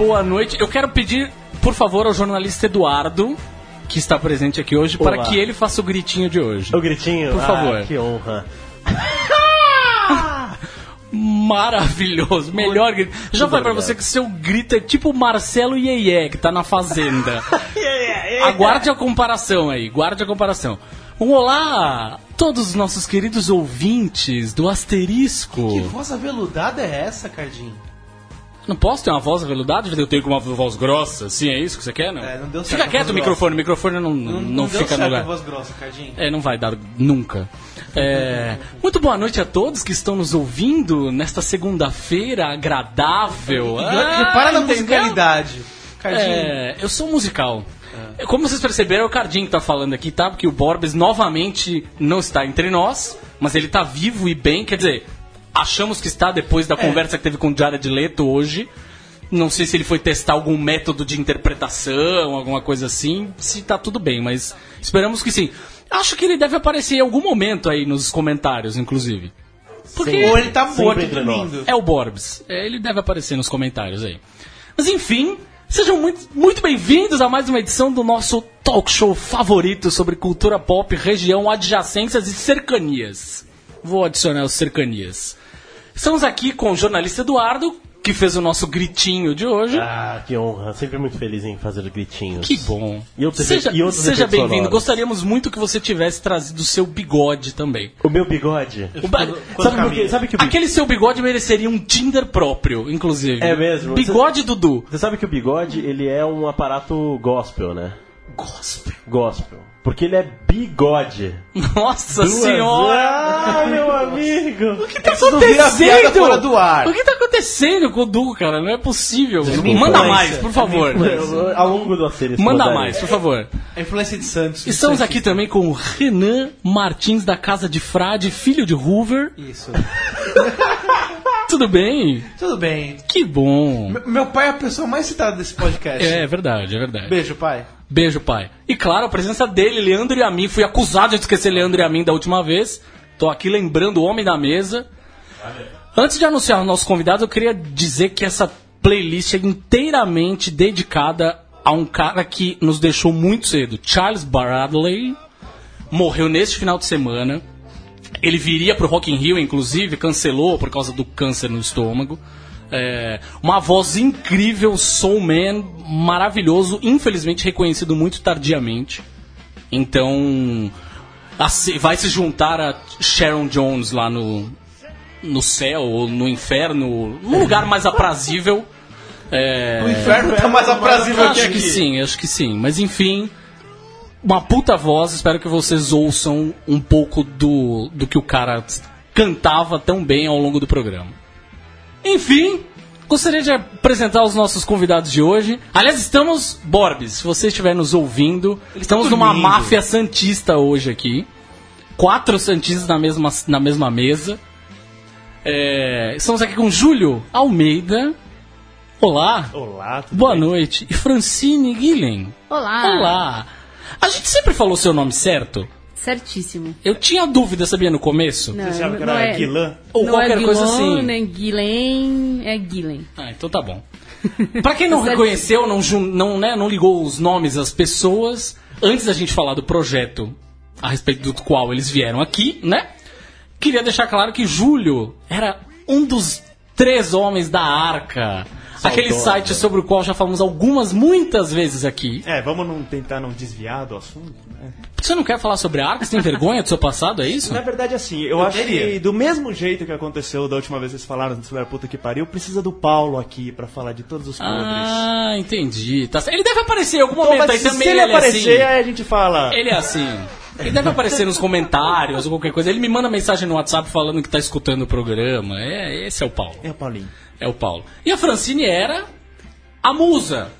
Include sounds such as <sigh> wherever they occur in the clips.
boa noite. Eu quero pedir, por favor, ao jornalista Eduardo, que está presente aqui hoje, para Olá. que ele faça o gritinho de hoje. O gritinho? Por Ah, favor. que honra. <laughs> Maravilhoso, melhor grito. Já falei pra você que seu grito é tipo Marcelo Iê que tá na Fazenda. <laughs> Aguarde a comparação aí, guarde a comparação. Um olá, todos os nossos queridos ouvintes do Asterisco. Que voz aveludada é essa, Cardinho? Não posso ter uma voz aveludada? Eu tenho com uma voz grossa, assim, é isso que você quer, não? É, não deu certo Fica quieto o microfone, o microfone não, não, deu fica no lugar. voz grossa, Cardinho. É, não vai dar nunca. É, muito boa noite a todos que estão nos ouvindo nesta segunda-feira agradável. Ah, Repara na musicalidade. Cardinho. É, eu sou musical. Como vocês perceberam, é o Cardinho que tá falando aqui, tá? Porque o Borbes novamente não está entre nós, mas ele tá vivo e bem, quer dizer, achamos que está depois da conversa que teve com o Jared Leto hoje. Não sei se ele foi testar algum método de interpretação, alguma coisa assim, se tá tudo bem, mas esperamos que sim. Acho que ele deve aparecer em algum momento aí nos comentários, inclusive. Porque Ou ele tá morto dormindo. é o Borbs. É, ele deve aparecer nos comentários aí. Mas enfim, sejam muito, muito bem-vindos a mais uma edição do nosso talk show favorito sobre cultura pop, região, adjacências e cercanias. Vou adicionar os cercanias. Estamos aqui com o jornalista Eduardo, que fez o nosso gritinho de hoje. Ah, que honra. Sempre muito feliz em fazer gritinhos. Que bom. E seja e seja bem-vindo. Gostaríamos muito que você tivesse trazido o seu bigode também. O meu bigode. O ba- Sabe, quê? Sabe que o bigode... Aquele seu bigode mereceria um Tinder próprio, inclusive. É mesmo? Bigode Dudu. Você sabe que o bigode, ele é um aparato gospel, né? Gospel. Gospel. Porque ele é bigode. Nossa Duas- senhora! Ah, meu <laughs> amigo! O que tá acontecendo? fora do ar. O que tá acontecendo com o Du, cara? Não é possível. minha Manda mais, por favor. Ao longo do asterisco. Manda mais, por favor. A influência de Santos. Estamos aqui também com o Renan Martins da Casa de Frade, filho de Hoover. Isso. <laughs> Tudo bem? Tudo bem. Que bom. Me- Meu pai é a pessoa mais citada desse podcast. É, é verdade, é verdade. Beijo, pai. Beijo, pai. E claro, a presença dele, Leandro e a mim. Fui acusado de esquecer Leandro e a mim da última vez. Tô aqui lembrando o homem da mesa. Antes de anunciar os nossos convidados, eu queria dizer que essa playlist é inteiramente dedicada a um cara que nos deixou muito cedo. Charles Bradley morreu neste final de semana. Ele viria pro Rock in Rio, inclusive, cancelou por causa do câncer no estômago. É, uma voz incrível, soul man, maravilhoso, infelizmente reconhecido muito tardiamente. Então, vai se juntar a Sharon Jones lá no, no céu ou no inferno, num lugar mais aprazível. É, O inferno tá mais aprazível que acho aqui. que sim, acho que sim. Mas enfim, uma puta voz. Espero que vocês ouçam um pouco do, do que o cara cantava tão bem ao longo do programa. Enfim, gostaria de apresentar os nossos convidados de hoje. Aliás, estamos, Borbes, se você estiver nos ouvindo, estamos numa máfia santista hoje aqui. Quatro santistas na mesma, na mesma mesa. É, estamos aqui com Júlio Almeida. Olá. Olá, tudo Boa bem? noite. E Francine Guilhem. Olá. Olá. A gente sempre falou seu nome certo? Certíssimo. Eu tinha dúvida, sabia, no começo? Não, Você achava que não era é, Guilan? Ou não qualquer é coisa assim. Nem Guilhem, é Guilhem. Ah, então tá bom. <laughs> Pra quem não reconheceu, não, não, né, não ligou os nomes às pessoas, antes da gente falar do projeto a respeito do qual eles vieram aqui, né? Queria deixar claro que Júlio era um dos três homens da Arca. Aquele site sobre o qual já falamos algumas, muitas vezes aqui. É, vamos não tentar não desviar do assunto, né? Você não quer falar sobre a Arca? Você tem vergonha do seu passado, é <laughs> isso? Na verdade, assim, eu, acho teria. que do mesmo jeito que aconteceu da última vez que vocês falaram sobre a puta que pariu, precisa do Paulo aqui pra falar de todos os podres. Ah, entendi. Tá. Ele deve aparecer em algum Então, momento aí se também. ele é aparecer, assim. aí a gente fala. Ele é assim. Ele deve aparecer nos comentários ou qualquer coisa. Ele me manda mensagem no WhatsApp falando que tá escutando o programa. É, esse é o Paulo. É o Paulinho. É o Paulo. E a Francine era a musa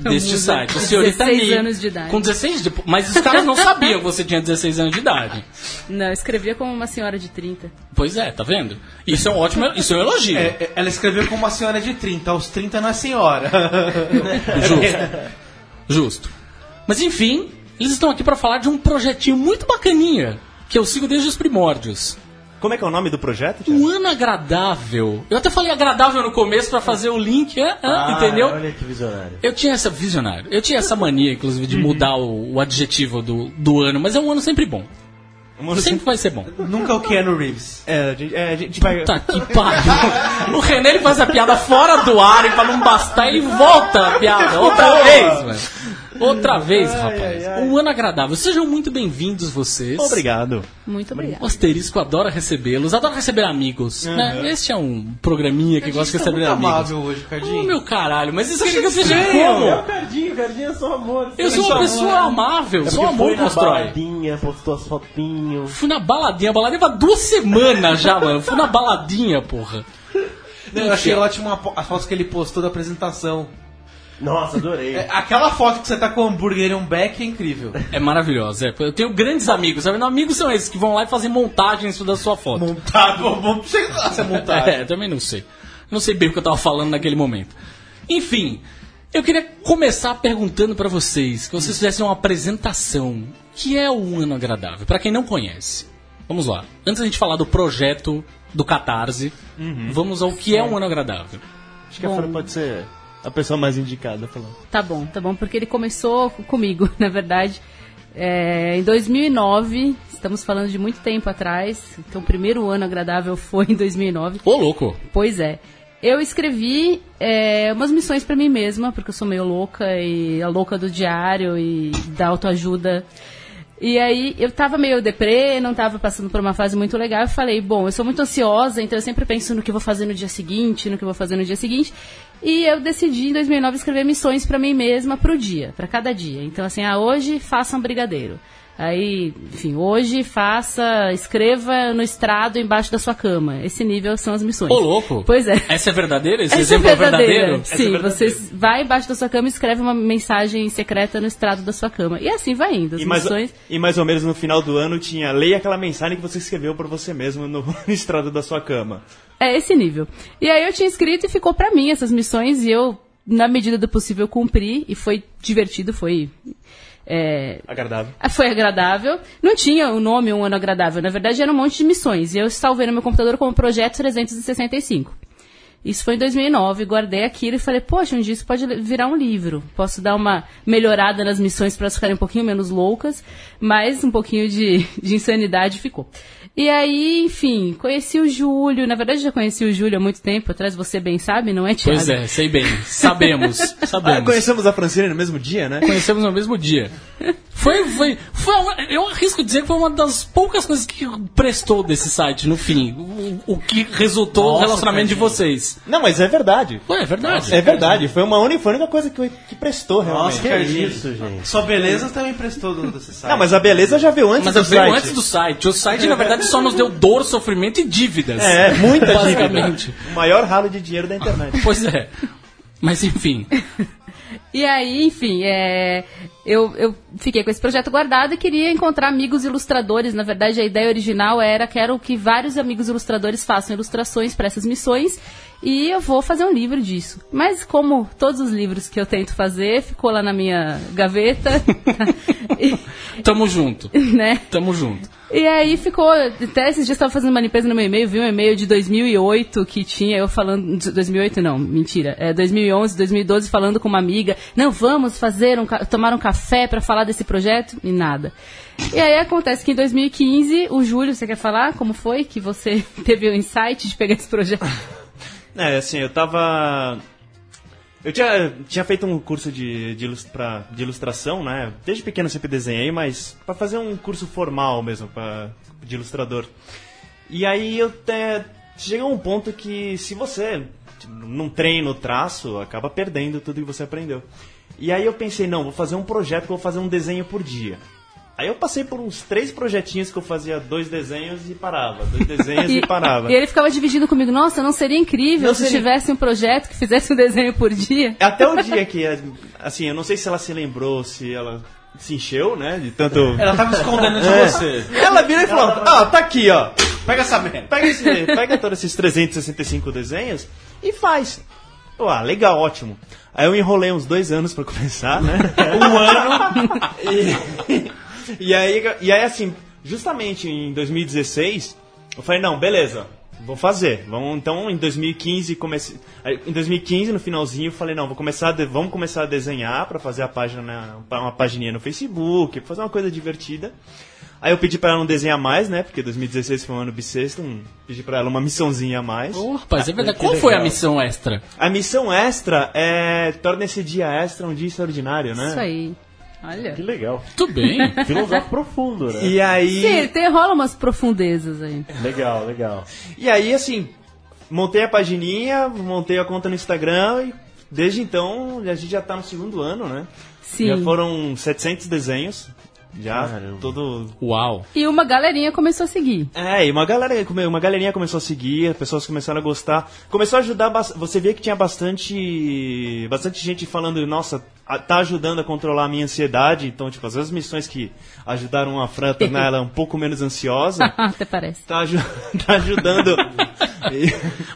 deste musa, site. A com senhorita 16 Mi. anos de idade. Com 16 de... Mas os caras não <laughs> sabiam que você tinha 16 anos de idade. Não, eu escrevia como uma senhora de 30. Pois é, tá vendo? Isso é um ótimo... Isso é um elogio. É, é, ela escreveu como uma senhora de 30. Aos 30 não é senhora. <laughs> Justo. Justo. Mas enfim, eles estão aqui para falar de um projetinho muito bacaninha que eu sigo desde os primórdios. Como é que é o nome do projeto, Thiago? Um ano agradável. Eu até falei agradável no começo pra fazer o link, é, é, entendeu? Olha que visionário. Eu tinha essa visionário. Eu tinha essa mania, inclusive, de mudar o, o adjetivo do, do ano, mas é um ano sempre bom. Um ano Sempre vai ser bom. Nunca o Keanu Reeves. É, a gente, é, a gente vai. Tá que pariu. O René ele faz a piada fora do ar e pra não bastar, ele volta a piada outra vez, velho. Outra vez, rapaz. Um ano agradável. Sejam muito bem-vindos vocês. Obrigado. Muito obrigada. O Asterisco adora recebê-los, adora receber amigos. Né? Este é um programinha que gosta de tá receber muito amigos. amável hoje, Oh, Cardinho. meu caralho, mas isso quer que eu seja É como? o Cardinho, o Cardinho é só amor. Eu sou uma pessoa amável, É só amor foi constrói. baladinha, postou as fotinhos. Fui na baladinha, a baladinha faz duas semanas já, mano. Fui na baladinha, porra. Não, eu achei ótimo a fotos que ele postou da apresentação. Nossa, adorei. É, aquela foto que você tá com o hambúrguer e um beck é incrível. É maravilhosa. É. Eu tenho grandes amigos, sabe? Não, amigos são esses que vão lá e fazem montagens da sua foto. Montado, vamos chegar a ser montado. É, também não sei. Não sei bem o que eu tava falando naquele momento. Enfim, eu queria começar perguntando pra vocês, que vocês fizessem uma apresentação. O que é o Ano Agradável? Pra quem não conhece. Vamos lá. Antes da gente falar do projeto do Catarse, vamos ao que é um Ano Agradável. Acho que a Fran pode ser a pessoa mais indicada falando. Tá bom, tá bom, porque ele começou comigo, <laughs> na verdade. É, em 2009, estamos falando de muito tempo atrás, então o primeiro ano agradável foi em 2009. Ô, louco! Pois é. Eu escrevi é, umas missões pra mim mesma, porque eu sou meio louca e a louca do diário e da autoajuda. E aí eu tava meio deprê, não tava passando por uma fase muito legal. Eu falei, bom, eu sou muito ansiosa, então eu sempre penso no que vou fazer no dia seguinte, no que vou fazer no dia seguinte. E eu decidi em 2009 escrever missões pra mim mesma pro dia, pra cada dia. Então assim, ah, hoje faça um brigadeiro. Aí, enfim, hoje faça, escreva no estrado embaixo da sua cama. Esse nível são as missões. Ô, louco! Pois é. Essa é verdadeira? Esse Essa é exemplo é verdadeiro? Sim, Essa é você vai embaixo da sua cama e escreve uma mensagem secreta no estrado da sua cama. E assim vai indo. As E mais, missões. e mais ou menos no final do ano tinha leia aquela mensagem que você escreveu pra você mesmo no, <laughs> no estrado da sua cama. É esse nível. E aí eu tinha escrito e ficou pra mim essas missões e eu, na medida do possível, cumpri. E foi divertido, foi. É, Agradável. Foi agradável. Não tinha o nome Um Ano Agradável. Na verdade, era um monte de missões. E eu salvei no meu computador como Projeto 365. Isso foi em 2009. Guardei aquilo e falei, poxa, um dia isso pode virar um livro. Posso dar uma melhorada nas missões para elas ficarem um pouquinho menos loucas, mas um pouquinho de, de insanidade ficou. E aí, enfim, conheci o Júlio. Na verdade, já conheci o Júlio há muito tempo atrás, você bem sabe, não é, Thiago? Pois é, sei bem. Sabemos. <laughs> Ah, Sabemos. conhecemos a Francine no mesmo dia, né? Conhecemos no mesmo dia. Foi, foi, foi eu arrisco dizer que foi uma das poucas coisas que prestou desse site no fim. O, o que resultou no Nossa, relacionamento de vocês. Não, mas é verdade. Ué, é verdade. É verdade. Foi uma única, foi a única coisa que, que prestou, realmente. Nossa, Que Cardinho. isso, gente. Sua beleza também prestou do desse site. Não, mas a beleza já veio antes Mas do eu veio site. antes do site. O site, na verdade, só nos deu dor, sofrimento e dívidas. É, muita dívida. O maior ralo de dinheiro da internet. <laughs> Pois é. Mas enfim. E aí, enfim, é, eu, eu fiquei com esse projeto guardado e queria encontrar amigos ilustradores. Na verdade, a ideia original era quero que vários amigos ilustradores façam ilustrações para essas missões e eu vou fazer um livro disso. Mas como todos os livros que eu tento fazer, ficou lá na minha gaveta. <laughs> e, Tamo junto. <laughs> né? Tamo junto. E aí ficou. Até esses dias estava fazendo uma limpeza no meu e-mail, vi um e-mail de 2008 que tinha eu falando. de 2008 não, mentira. É 2011, 2012 falando com uma amiga. Não, vamos fazer um, tomar um café para falar desse projeto e nada. E aí acontece que em 2015, o Júlio, você quer falar como foi que você <laughs> teve o insight de pegar esse projeto? <laughs> É, assim, eu tava. Eu tinha, tinha feito um curso de, de, ilus- pra- de ilustração, né? Desde pequeno sempre desenhei, mas pra fazer um curso formal mesmo, pra, de ilustrador. E aí eu te, chega um ponto que se você não treina o traço, acaba perdendo tudo que você aprendeu. E aí eu pensei, não, vou fazer um projeto que eu vou fazer um desenho por dia. Aí eu passei por uns três projetinhos que eu fazia dois desenhos e parava, dois <laughs> desenhos e, parava. e ele ficava dividindo comigo, nossa, não seria incrível Não se seria- tivesse um projeto que fizesse um desenho por dia? <laughs> Até o dia que, assim, eu não sei se ela se lembrou, se ela se encheu, né? De tanto. Ela tava <laughs> escondendo de É. você. Ela vira e falou: Ah, tá aqui, ó. Pega essa merda. Pega, esse, pega todos esses 365 desenhos e faz. Eu, ah, legal, ótimo. Aí eu enrolei uns dois anos pra começar, né? <laughs> um ano. <laughs> E, e, aí, e aí, assim, justamente em 2016, Eu falei, não, beleza, vou fazer. Vamos, então, em 2015, comecei, aí, em 2015, no finalzinho, eu falei, não, vou começar a de- vamos começar a desenhar pra fazer a página, na- uma pagininha no Facebook, pra fazer uma coisa divertida. Aí eu pedi pra ela não desenhar mais, né? Porque 2016 foi um ano bissexto, um, pedi pra ela uma missãozinha a mais. Ô, rapaz, é verdade. que Qual foi a missão extra? A missão extra é torna esse dia extra um dia extraordinário, né? Isso aí. Olha. Que legal. Tudo bem. <laughs> Filosófico profundo, né? E aí, Sim, tem, rola umas profundezas aí. Legal, legal. e aí assim, montei a pagininha, montei a conta no Instagram e desde então a gente já tá no segundo ano, né? Sim. Já foram 700 desenhos. Já Caramba. todo Uau. E uma galerinha começou a seguir. É, e uma galera, uma galerinha começou a seguir, as pessoas começaram a gostar. Começou a ajudar, você vê que tinha bastante bastante gente falando, nossa, tá ajudando a controlar a minha ansiedade. Então, tipo, às vezes missões que ajudaram a Fran a tornar <laughs> ela um pouco menos ansiosa, Até parece. tá, <laughs> tá ajudando. <laughs>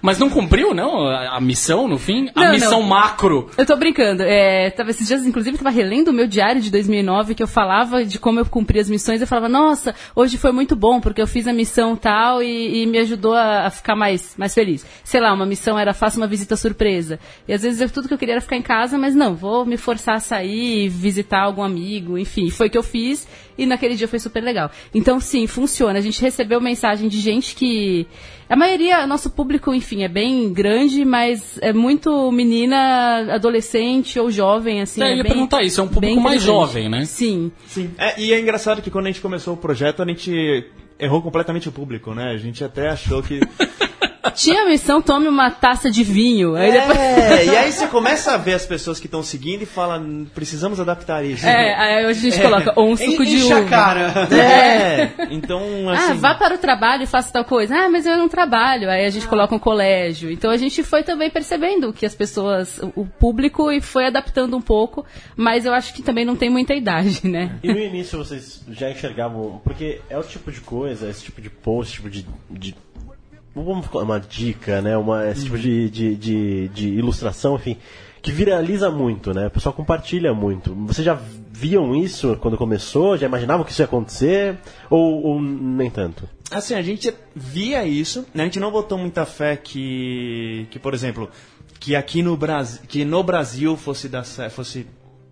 Mas não cumpriu, não? A, a missão, no fim? A Não, missão não. macro. Eu tô brincando. É, tava, esses dias, inclusive, eu tava relendo o meu diário de 2009, que eu falava de como eu cumpri as missões. Eu falava, nossa, hoje foi muito bom, porque eu fiz a missão tal e, e me ajudou a, a ficar mais, mais feliz. Sei lá, uma missão era faça uma visita surpresa. E às vezes eu, tudo que eu queria era ficar em casa, mas não, vou me forçar a sair, visitar algum amigo, enfim. Foi o que eu fiz e naquele dia foi super legal. Então, sim, funciona. A gente recebeu mensagem de gente que. A maioria, nosso público, enfim, é bem grande, mas é muito menina, adolescente ou jovem, assim. É, eu é ia bem- perguntar isso, é um público mais jovem, né? Sim. Sim. É, e é engraçado que quando a gente começou o projeto, a gente errou completamente o público, né? A gente até achou que. <laughs> Tinha a missão, tome uma taça de vinho. Aí depois. É, e aí você começa a ver as pessoas que estão seguindo e fala, precisamos adaptar isso. É, aí hoje a gente coloca ou um suco de Enche a uva. cara. É, então assim. Ah, vá para o trabalho e faça tal coisa. Ah, mas eu não trabalho. Aí a gente coloca um colégio. Então a gente foi também percebendo que as pessoas, o o público, e foi adaptando um pouco. Mas eu acho que também não tem muita idade, né? E no início vocês já enxergavam. Porque é o tipo de coisa, esse tipo de post, tipo de. de vamos uma dica, né? Uma, esse tipo de, de, de, de ilustração, enfim, que viraliza muito, né? O pessoal compartilha muito. Vocês já viam isso quando começou? Já imaginavam que isso ia acontecer? Ou, ou nem tanto? Assim, a gente via isso, né? a gente não botou muita fé que, que por exemplo, que aqui no Brasil, que no Brasil fosse dar fosse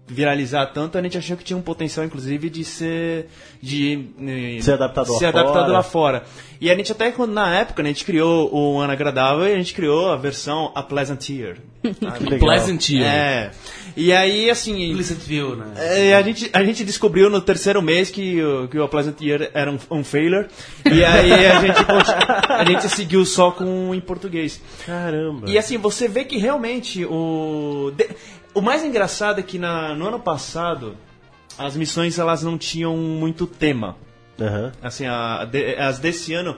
viralizar tanto, a gente achou que tinha um potencial, inclusive, de ser de eh, Ser adaptado lá ser adaptado fora. lá fora. E a gente até quando na época, né, a gente criou o Ano Agradável e a gente criou a versão A Pleasant Year. <laughs> legal. Pleasant Year. É. E aí, assim, Pleasantville, né? é, a, gente, a gente descobriu no terceiro mês que, o- que o Pleasant Year era um, um failure. E aí a gente, <laughs> a gente seguiu só com em português. Caramba. E assim, você vê que realmente o. de- o mais engraçado é que na, no ano passado as missões elas não tinham muito tema. Aham. Assim, a, de- as desse ano.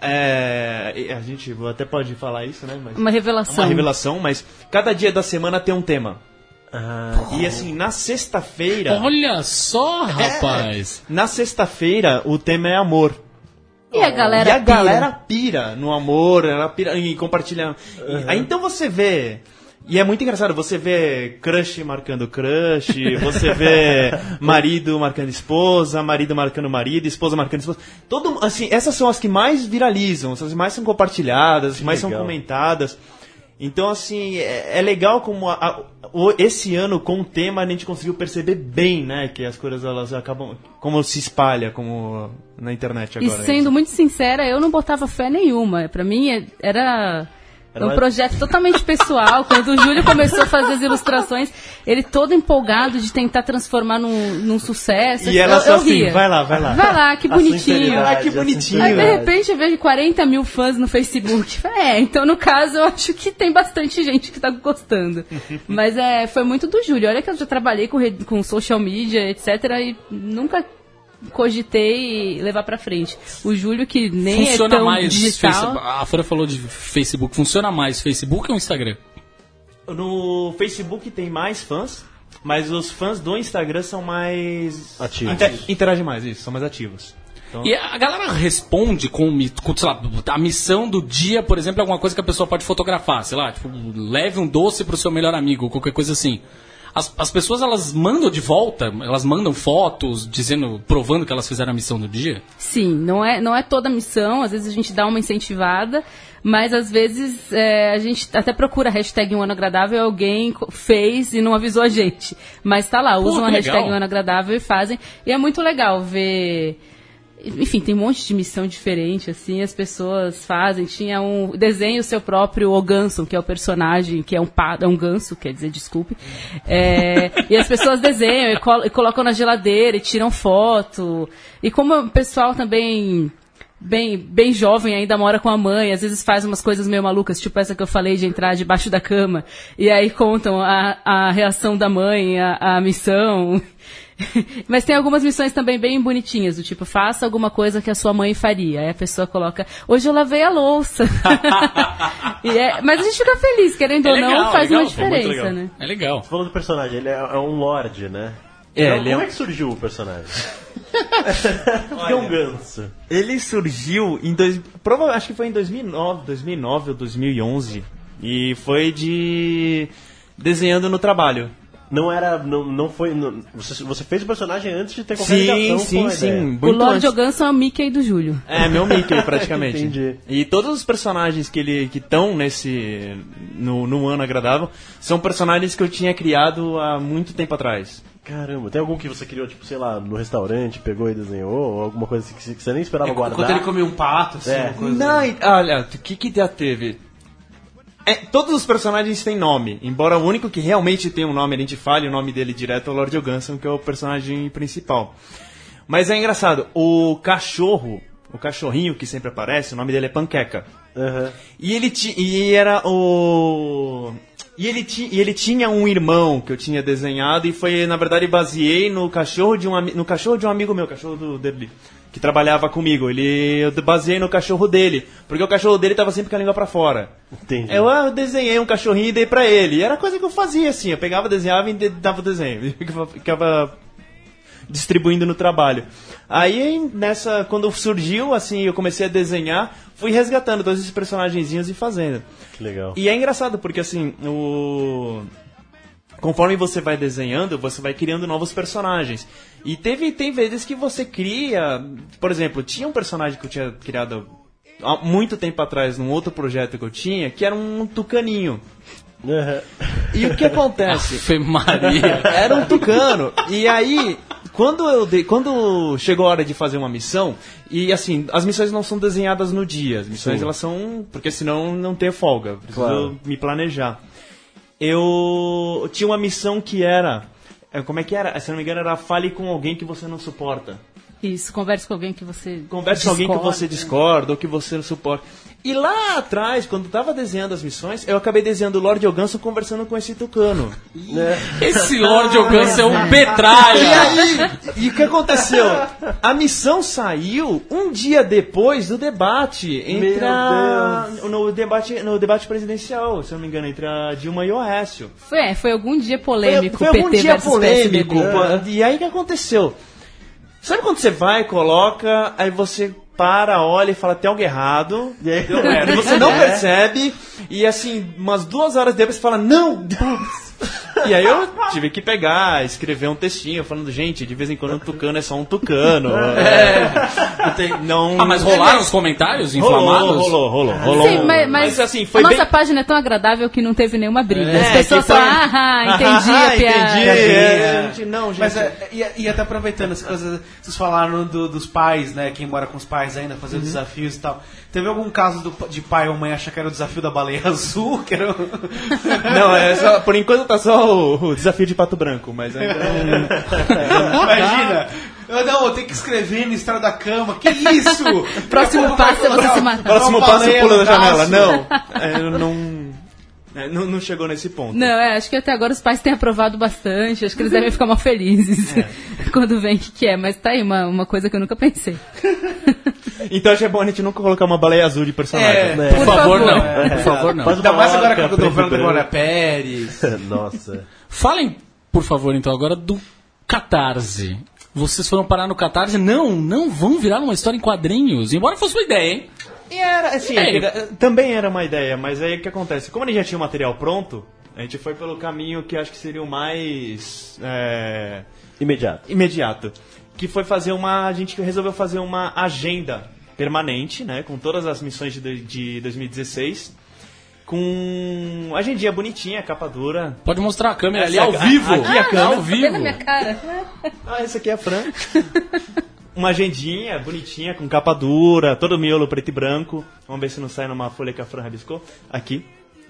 é, a gente até pode falar isso, né? Mas, Uma é revelação. uma revelação, mas cada dia da semana tem um tema. Ah, E assim, na sexta-feira. Olha só, rapaz. Na sexta-feira, o tema é amor. E a galera e a pira. galera pira no amor, ela pira e compartilha. E- aí então você vê. E é muito engraçado, você vê crush marcando crush, você vê <laughs> marido marcando esposa, marido marcando marido, esposa marcando esposa. Todo, assim, essas são as que mais viralizam, as que mais são compartilhadas, as que mais são legal. comentadas. Então, assim, é, é legal como a- a- o- esse ano, com o tema, a gente conseguiu perceber bem, né? Que as coisas, elas acabam... Como se espalha como na internet E agora. sendo muito sincera, eu não botava fé nenhuma. Pra mim é- era Era um mais- projeto totalmente pessoal. <laughs> Quando o Júlio começou a fazer as ilustrações, ele todo empolgado de tentar transformar num, num sucesso. E ela eu, só eu assim, ria. vai lá, vai lá. Vai lá, que A bonitinho. Ah, que bonitinho. Aí, de repente, eu vejo 40 mil fãs no Facebook. <laughs> É, então, no caso, eu acho que tem bastante gente que tá gostando. <laughs> Mas é, foi muito do Júlio. Olha que eu já trabalhei com, com social media, etc. E nunca cogitei levar pra frente. O Júlio, que nem Funciona é tão mais. digital... Facebook- a Fran falou de Facebook. Funciona mais Facebook ou Instagram? No Facebook tem mais fãs, mas os fãs do Instagram são mais... Ativos. Inter- interagem mais, isso, são mais ativos. Então, E a galera responde com, com, sei lá, a missão do dia, por exemplo, é alguma coisa que a pessoa pode fotografar, sei lá, tipo, leve um doce pro seu melhor amigo, qualquer coisa assim. As, as pessoas elas mandam de volta, elas mandam fotos dizendo, provando que elas fizeram a missão do dia? Sim, não é, não é toda a missão, às vezes a gente dá uma incentivada, mas às vezes é, a gente até procura a hashtag um ano agradável e alguém fez e não avisou a gente. Mas tá lá, usam que a hashtag um ano agradável e fazem. E é muito legal ver. Enfim, tem um monte de missão diferente, assim, as pessoas fazem. Tinha um desenho seu próprio o Ganso, que é o personagem, que é um, é um ganso, quer dizer, desculpe. É, e as pessoas desenham e, col- e colocam na geladeira e tiram foto. E como o pessoal também bem, bem jovem, ainda mora com a mãe, às vezes faz umas coisas meio malucas, tipo essa que eu falei de entrar debaixo da cama, e aí contam a, a reação da mãe, a, a missão. <laughs> Mas tem algumas missões também bem bonitinhas, do tipo, faça alguma coisa que a sua mãe faria. Aí a pessoa coloca, hoje eu lavei a louça. <laughs> E é- mas a gente fica feliz, querendo ou não, faz legal, uma diferença, legal. né? É legal. Falando do personagem, ele é, é um lord, né? É, Então, ele é como é que surgiu o personagem? <laughs> Porque é um ganso. Ele surgiu em dois, prova, acho que foi em 2009, 2009 ou 2011 e foi de desenhando no trabalho. Não era. Não, não foi. não- você, você fez o personagem antes de ter qualquer Sim, ligação sim, com a sim. ideia. Muito o Lord. Oganson é o Mickey do Júlio. É, meu Mickey, <laughs> praticamente. Entendi. E todos os personagens que ele que estão nesse no, no ano agradável são personagens que eu tinha criado há muito tempo atrás. Caramba, tem algum que você criou, tipo, sei lá, no restaurante, pegou e desenhou? Ou alguma coisa assim que você- que você nem esperava guardar? Quando ele comia um pato, assim, É. uma coisa... Não, e- olha, o que que já teve? É, todos os personagens têm nome, embora o único que realmente tem um nome, a gente fale o nome dele direto é o Lord Oganson, que é o personagem principal. Mas é engraçado, o cachorro, o cachorrinho que sempre aparece, o nome dele é Panqueca. Aham. E ele ti, e era o e ele, ti, e ele tinha um irmão que eu tinha desenhado e foi na verdade baseei no cachorro de um no cachorro de um amigo meu, cachorro do Derli, que trabalhava comigo. Ele eu baseei no cachorro dele, porque o cachorro dele tava sempre com a língua pra fora. Entendi. Eu, ah, eu desenhei um cachorrinho e dei pra ele. E era coisa que eu fazia assim, eu pegava, desenhava e dava o desenho. <laughs> Ficava- ficava distribuindo no trabalho. Aí, nessa, quando surgiu, assim, eu comecei a desenhar, fui resgatando todos esses personagenzinhos e fazendo. Que legal. E é engraçado, porque assim, o... Conforme você vai desenhando, você vai criando novos personagens. E teve, tem vezes que você cria... Por exemplo, tinha um personagem que eu tinha criado há muito tempo atrás, num outro projeto que eu tinha, que era um tucaninho. Aham. E o que acontece? Fê Maria. Era um tucano. E aí, quando eu dei, quando chegou a hora de fazer uma missão, e assim, as missões não são desenhadas no dia, as missões Sim. elas são, porque senão não tem folga, preciso Claro. me planejar. Eu tinha uma missão que era, como é que era? Se não me engano era fale com alguém que você não suporta. Isso, converse com alguém que você. Converse com alguém que discorda. você discorda ou que você não suporta. E lá atrás, quando eu tava desenhando as missões, eu acabei desenhando o Lord Oganso conversando com esse tucano. Esse Lord Oganso é um E petralha. aí, e o que aconteceu? A missão saiu um dia depois do debate entre a, no debate no debate presidencial, se eu não me engano, entre a Dilma e o Aécio. Foi, é, foi algum dia polêmico, foi, foi algum PT dia versus polêmico. PSDB. pô. E aí o que aconteceu? Sabe quando você vai, coloca, aí você para, olha e fala, tem algo errado. <laughs> E aí? Você não percebe, e assim, umas duas horas depois você fala, não! <laughs> E aí eu tive que pegar, escrever um textinho falando, gente, de vez em quando um tucano é só um tucano. <laughs> É. Não tem- Não, Ah, mas rolaram os comentários Rolou, inflamados? rolou, rolou, rolou. Sim, mas, mas assim, foi a nossa bem... página é tão agradável que não teve nenhuma briga. É, As pessoas que só, foi- <laughs> ah, entendi a Ah, piada. entendi, é, gente, não, gente. Mas é, e, e até aproveitando essa coisa, vocês falaram do- dos pais, né? Quem mora com os pais ainda, fazer Uhum. desafios e tal. Teve algum caso do- de pai ou mãe achar que era o desafio da baleia azul? Que era Não, é só, por enquanto tá só o, o desafio de pato branco, mas ainda não... <laughs> Imagina! Eu, não, eu tenho que escrever no estrada da cama. Que isso? Próximo passo é você se matar. Próximo passo baleia pula da janela. Não, é, eu não, é, não. Não chegou nesse ponto. Não, é, acho que até agora os pais têm aprovado bastante. Acho que eles <laughs> devem ficar mal felizes <laughs> quando vem o que, que é. Mas tá aí uma, uma coisa que eu nunca pensei. <laughs> Então acho que é bom a gente nunca colocar uma baleia azul de personagem. É, né? Por, Por favor, favor. não. Por favor, não. Ainda mais agora orca a novela preto da Glória. Pérez. Nossa. Falem, por favor, então, agora do Catarse. Vocês foram parar no Catarse? Não, não vão virar uma história em quadrinhos. Embora fosse uma ideia, hein? E era, assim, É. era- também era uma ideia, mas aí o que acontece? Como ele já tinha o material pronto, A gente foi pelo caminho que acho que seria o mais é, Imediato. imediato. Que foi fazer uma. A gente resolveu fazer uma agenda permanente, né? Com todas as missões de, de 2016. Com agendinha bonitinha, capa dura. Pode mostrar a câmera ali Essa- ao vivo. aqui a câmera. Ao Tá vivo. a minha cara? Ah, esse aqui é a Fran. <laughs> Uma agendinha bonitinha, com capa dura, todo miolo preto e branco. Vamos ver se não sai numa folha que a Fran rabiscou. Aqui.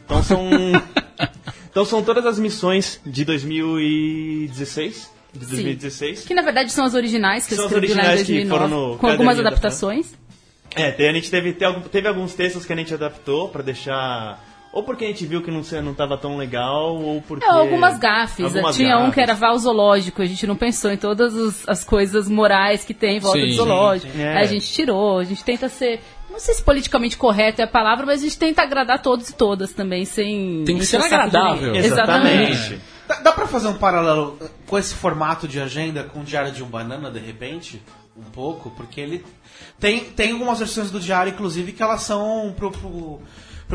Então são. <laughs> então são todas as missões de 2016. De 2016. Que na verdade são as originais que São eu as lá em originais que 2009, foram no com algumas da adaptações. É, tem- a gente teve, teve alguns textos que a gente adaptou pra deixar. Ou porque a gente viu que não, não tava tão legal, ou porque. É, algumas gafes. Algumas Tinha um gafes. que era val zoológico, a gente não pensou em todas os- as coisas morais que tem em volta Sim. do zoológico. Sim, sim. É. A gente tirou, a gente tenta ser. Não sei se politicamente correto é a palavra, mas a gente tenta agradar todos e todas também, sem. Tem que ser agradável. Exatamente. Dá, dá pra fazer um paralelo com esse formato de agenda com o Diário de um Banana, de repente? Um pouco? Porque ele tem, tem algumas versões do diário, inclusive, que elas são pro, pro,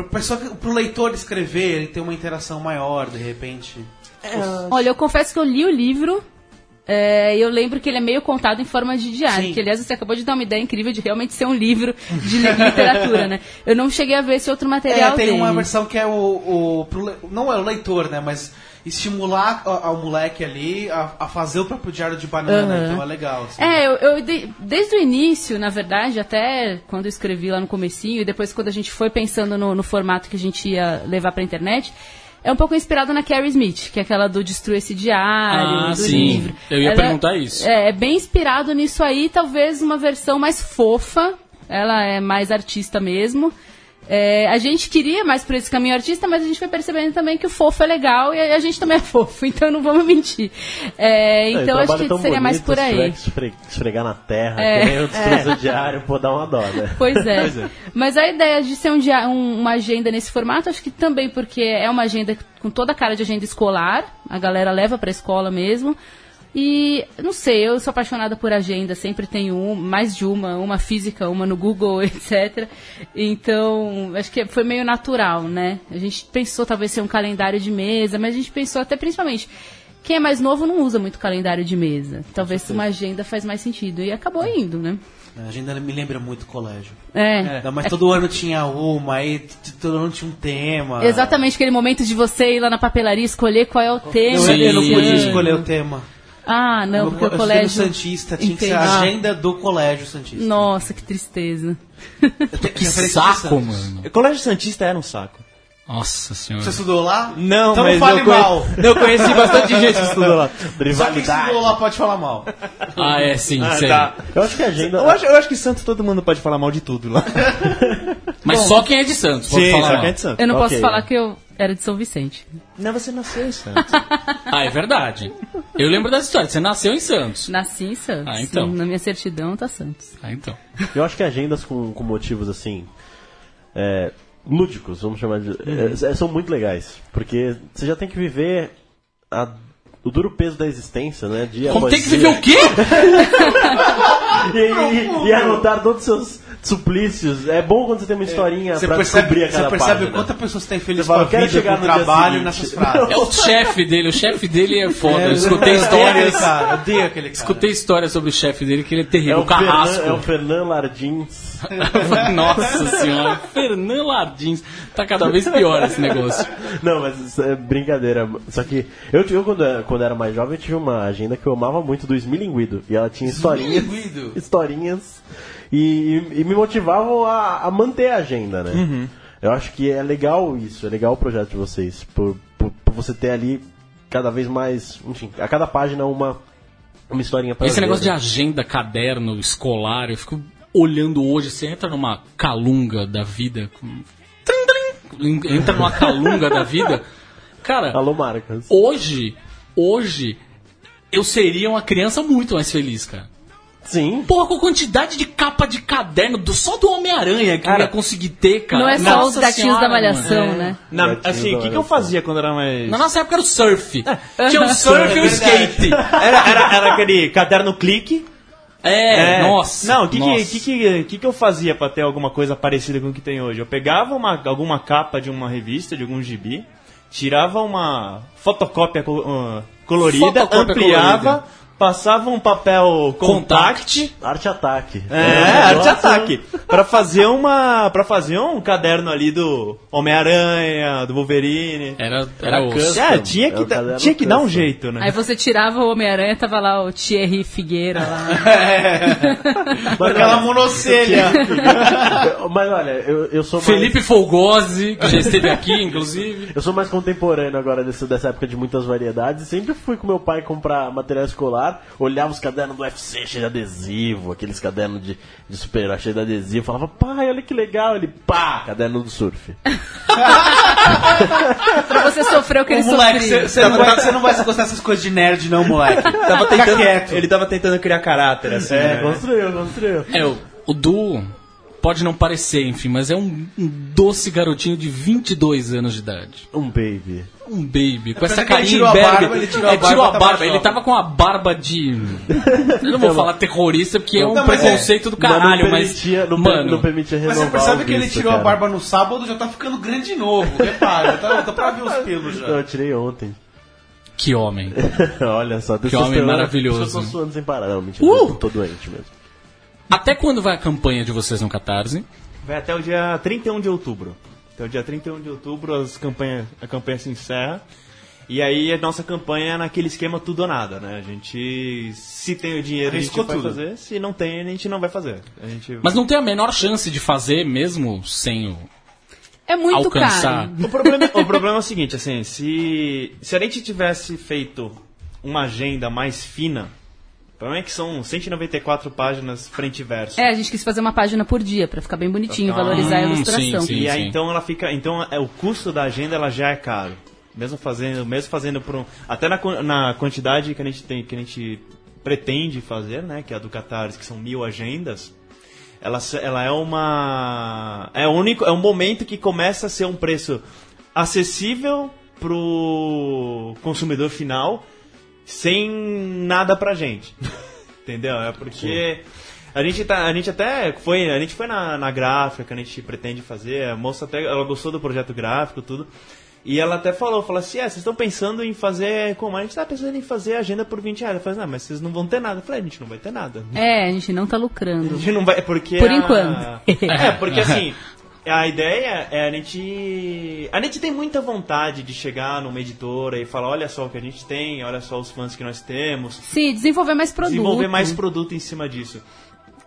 pro, pessoa, pro leitor escrever, ele tem uma interação maior, de repente. Olha, eu confesso que eu li o livro. é, e eu lembro que ele é meio contado em forma de diário. Sim. Que, aliás, você acabou de dar uma ideia incrível de realmente ser um livro de li- literatura, né? Eu não cheguei a ver esse outro material É, tem dele. uma versão que é o. o pro não é o leitor, né? Mas estimular ao moleque ali a, a fazer o próprio diário de banana. Aham. Então é legal. assim. É, eu, eu de- desde o início, na verdade, até quando eu escrevi lá no comecinho, e depois quando a gente foi pensando no, no formato que a gente ia levar pra internet, é um pouco inspirado na Carrie Smith, que é aquela do Destrua esse diário, Ah, do sim. livro. Eu ia Ela- perguntar isso. É, é bem inspirado nisso aí, talvez uma versão mais fofa, ela é mais artista mesmo. É, a gente queria mais por esse caminho artista, mas a gente foi percebendo também que o fofo é legal e a gente também é <laughs> fofo, então não vamos mentir. É, Não, então acho trabalho que seria mais bonito, por se tiver aí. esfre- esfregar na terra, É. que nem o destruidor diário, pô, dá uma dó, né? Pois é. Mas a ideia de ser um dia, um- uma agenda nesse formato, acho que também porque é uma agenda com toda a cara de agenda escolar, a galera leva pra escola mesmo. E não sei, eu sou apaixonada por agenda, sempre tenho um, mais de uma, uma física, uma no Google, <laughs> etc. Então, acho que foi meio natural, né? A gente pensou talvez ser um calendário de mesa, mas a gente pensou até principalmente quem é mais novo não usa muito calendário de mesa. Talvez uma agenda faz mais sentido. E acabou indo, né? A agenda me lembra muito colégio. É. Não, mas todo ano tinha uma, aí todo ano tinha um tema. Exatamente aquele momento de você ir lá na papelaria escolher qual é o tema. Eu, eu não podia escolher o tema. Ah, não, porque o colégio. Santista tinha que ser a Entendi. agenda do colégio Santista. Nossa, que tristeza. Que saco, mano. O Colégio Santista era um saco. Nossa senhora. Você estudou lá? Não, então mas não fale eu conhe- mal. <laughs> Eu conheci bastante gente que estudou lá. Só quem estudou lá pode falar mal. Ah, é, sim, Ah, tá. Eu acho que a agenda. Eu acho, eu acho que Santos todo mundo pode falar mal de tudo lá. <laughs> Mas só quem é de Santos pode Sim, falar só mal. quem é de Santos. Eu não Ok. posso falar que eu era de São Vicente. Não, você nasceu em Santos. Ah, é verdade. Eu lembro dessa história. Você nasceu em Santos. Nasci em Santos. Ah, então. Na minha certidão tá Santos. Ah, então. Eu acho que agendas com, com motivos assim. é, lúdicos, vamos chamar de. é, são muito legais. Porque você já tem que viver a- o duro peso da existência, né? Dia Como após tem que dia. viver o quê? <laughs> E, e- e anotar todos os seus suplícios. É bom quando você tem uma historinha Você pra percebe, descobrir a você cada percebe página. o quanto a pessoa tem feliz Você fala, com a eu quero vida, chegar com o trabalho nessas frases. É o chefe dele. O chefe dele é foda. eu eu escutei histórias. cara, eu odeio aquele cara. Escutei histórias sobre o chefe dele que ele é É terrível. o, o carrasco. Fernan, é o Fernan Lardins. <laughs> Nossa senhora. Fernando Lardins. Tá cada vez pior esse negócio. Não, mas isso é brincadeira. Só que eu, eu quando, era- quando era mais jovem, eu tive uma agenda que eu amava muito do Esmilinguido. E ela tinha historinhas. Esmilinguido? historinhas. E, e me motivavam a, a manter a agenda, né? Eu acho que é legal isso, é legal o projeto de vocês. Por, por, por você ter ali cada vez mais. Enfim, a cada página uma, uma historinha pra Esse ver, negócio de né? agenda, caderno, escolar, eu fico olhando hoje, você entra numa calunga da vida. com- Trim, trim, entra numa calunga da vida. Cara, Alô, Marcas. hoje, hoje, eu seria uma criança muito mais feliz, cara. Sim. Porra, com a quantidade de capa de caderno, do, só do Homem-Aranha que eu Cara, ia conseguir ter, cara. não é só Nossa os gatinhos da malhação, mano. né? Na- assim, o que, que eu fazia quando era mais. Na nossa época era o surf. Tinha o surf e o skate. Era, era, era aquele caderno clique. É, nossa. Não, o que, que, que, que, que que eu fazia pra ter alguma coisa parecida com o que tem hoje? Eu pegava uma, alguma capa de uma revista, de algum gibi, tirava uma fotocópia ah, colorida, Fotocópia ampliava, colorida. Passava um papel contact. Arte ataque. É, arte ataque. Pra fazer uma. para fazer um caderno ali do Homem-Aranha, do Wolverine. Era, era o... custom. É, tinha É que, tinha que dar um custom. jeito, né? Aí você tirava o Homem-Aranha, tava lá o Thierry Figueira lá. <laughs> Mas, Aquela olha, monocelha. mas olha, eu, eu sou mais, Felipe Folgose, que já esteve aqui, inclusive. eu sou mais contemporâneo agora desse, dessa época de muitas variedades. E sempre fui com meu pai comprar material escolar, olhava os cadernos do UFC cheio de adesivo, aqueles cadernos de, de super-herói cheio de adesivo, falava, pai, olha que legal. Ele, pá, caderno do surf. <laughs> pra você sofrer o que ele moleque, sofreu. você não, vai- você não vai gostar dessas coisas de nerd, não, moleque. <laughs> Tava tentando, quieto. ele tava tentando criar caráter, assim. É, né? construiu, construiu. É, o, o Du pode não parecer, enfim, mas é um, um doce garotinho de 22 anos de idade. Um baby. Um baby, com essa que ele carinha tirou a imberbe. barba, ele tirou a É, tirou barba, a tá barba. Ele tava com a barba de... Eu não vou falar terrorista, porque é um Não, mas preconceito do caralho, mas... permitia, não, mano, não permitia Mas renovar você percebe que ele tirou a cara. barba no sábado já tá ficando grande de novo. Repara, tá, tá pra ver os pelos Não, já. eu tirei ontem. que homem. <laughs> Olha só, Que homem maravilhoso. Eu tô suando sem parar. Não, mentira, Uh! eu tô doente mesmo. Até quando vai a campanha de vocês no Catarse? Vai até o dia 31 de outubro. Até o dia 31 de outubro as campanha, a campanha se encerra. E aí a nossa campanha é naquele esquema tudo ou nada, né? A gente, se tem o dinheiro, a gente Arriscou vai tudo. fazer. Se não tem, a gente não vai fazer. A gente... Mas não tem a menor chance de fazer mesmo sem o... É muito Alcançar. caro. O problema, o problema é o seguinte, assim, se, se a gente tivesse feito uma agenda mais fina, o problema é que são 194 páginas frente e verso. É, a gente quis fazer uma página por dia pra ficar bem bonitinho, valorizar a Hum, ilustração. sim, sim. E aí então ela fica, então é, o custo da agenda ela já é caro. Mesmo fazendo, mesmo fazendo por um, até na, na quantidade que a gente tem, que a gente pretende fazer, né, que é a do Catarse, que são mil agendas, ela, ela é uma é o único, é um momento que começa a ser um preço acessível pro consumidor final, sem nada pra gente. <laughs> Entendeu? É porque a gente, tá, a gente até foi, a gente foi na, na gráfica que a gente pretende fazer, a moça até ela gostou do projeto gráfico, tudo. E ela até falou, falou assim, é, vocês estão pensando em fazer como? A gente tá pensando em fazer a agenda por 20 reais. Eu falei, não, mas vocês não vão ter nada. Eu falei, a gente não vai ter nada. É, a gente não tá A lucrando. gente não vai, porque... Por a- enquanto. <laughs> É, porque assim, <laughs> a ideia é a gente... A gente tem muita vontade de chegar numa editora e falar, olha só o que a gente tem, olha só os fãs que nós temos. Sim, desenvolver mais produto. Desenvolver mais produto em cima disso.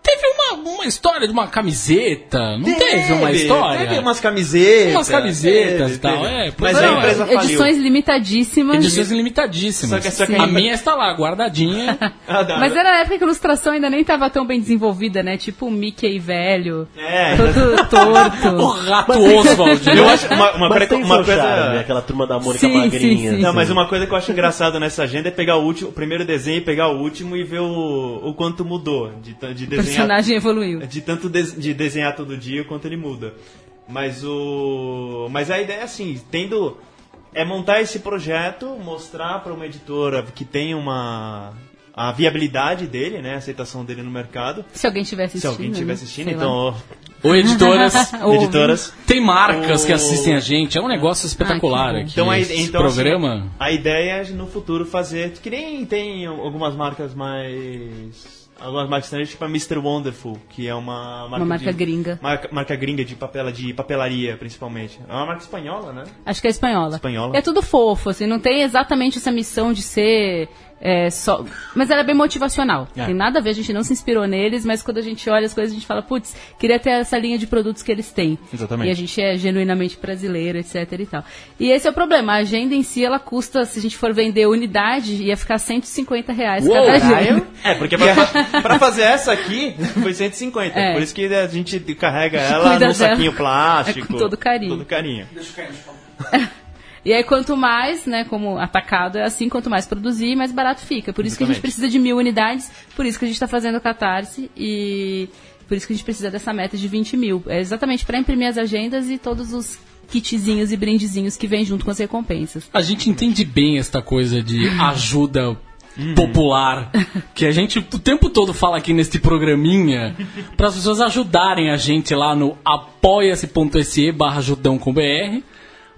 Teve uma, uma história de uma camiseta, não teve, uma história? Teve umas camisetas. Umas camisetas teve, e tal, teve. é, pois Mas é. a empresa faliu. Edições limitadíssimas. Edições limitadíssimas. Só que- só que a a- minha está lá, guardadinha. <laughs> Ah, dá. Mas era na época que a ilustração ainda nem tava tão bem desenvolvida, né? Tipo o Mickey velho, É. todo <laughs> o torto. rato Oswald. Eu acho uma, uma, Mas uma coisa... charme, aquela turma da Mônica Sim, magrinha. sim, sim. Não, mas uma coisa que eu acho engraçada nessa agenda é pegar o último, o primeiro desenho, pegar o último e ver o, o quanto mudou de, de O desenhar. Personagem evoluiu. De tanto de, de desenhar todo dia o quanto ele muda. Mas o. Mas a ideia é assim, tendo. É montar esse projeto, mostrar para uma editora que tem uma. a viabilidade dele, né? A aceitação dele no mercado. Se alguém estiver assistindo. Se alguém estiver né? assistindo, lá. então. <laughs> Ou editoras. Editoras. Tem marcas que assistem a gente, é um negócio espetacular bom. aqui. Então, esse então programa. assim, a ideia é no futuro fazer. Que nem tem algumas marcas mais. Algumas marcas estrangeiras, tipo a Mr. Wonderful, que é uma marca. Uma marca de- gringa. Marca, marca gringa de, papela, de papelaria, principalmente. É uma marca espanhola, né? Acho que é espanhola. Espanhola. É tudo fofo, assim, não tem exatamente essa missão de ser é, só. Mas ela é bem motivacional. É. Tem nada a ver, a gente não se inspirou neles, mas quando a gente olha as coisas, a gente fala, putz, queria ter essa linha de produtos que eles têm. Exatamente. E a gente é genuinamente brasileiro, etc e tal. E esse é o problema, a agenda em si, ela custa, se a gente for vender unidade, ia ficar 150 reais Uou, cada agenda. É, porque pra, <laughs> pra fazer essa aqui foi 150. É. Por isso que a gente carrega <laughs> ela Cuida num saquinho dela. plástico. É com todo carinho. Todo carinho. <laughs> E aí, quanto mais, né, como atacado é assim, quanto mais produzir, mais barato fica. Por isso que a gente precisa de mil unidades, por isso que a gente está fazendo o Catarse e por isso que a gente precisa dessa meta de 20 mil. É exatamente para imprimir as agendas e todos os kitzinhos e brindezinhos que vêm junto com as recompensas. A gente entende bem esta coisa de ajuda popular que a gente o tempo todo fala aqui neste programinha para as pessoas ajudarem a gente lá no apoia-se.se barra ajudão com BR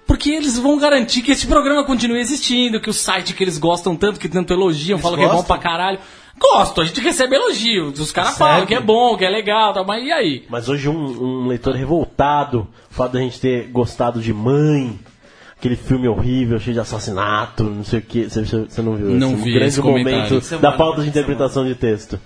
Porque eles vão garantir que esse programa continue existindo, que o site que eles gostam tanto, que tanto elogiam, falam que é bom pra caralho. Gosto, a gente recebe elogio. Os caras falam que é bom, que é legal, tá, mas e aí? Mas hoje um, um leitor revoltado, o fato da gente ter gostado de Mãe, aquele filme horrível, cheio de assassinato, não sei o que, você, você não viu? Não esse? vi um grande esse comentário. momento Semana, da falta de semana. interpretação de texto.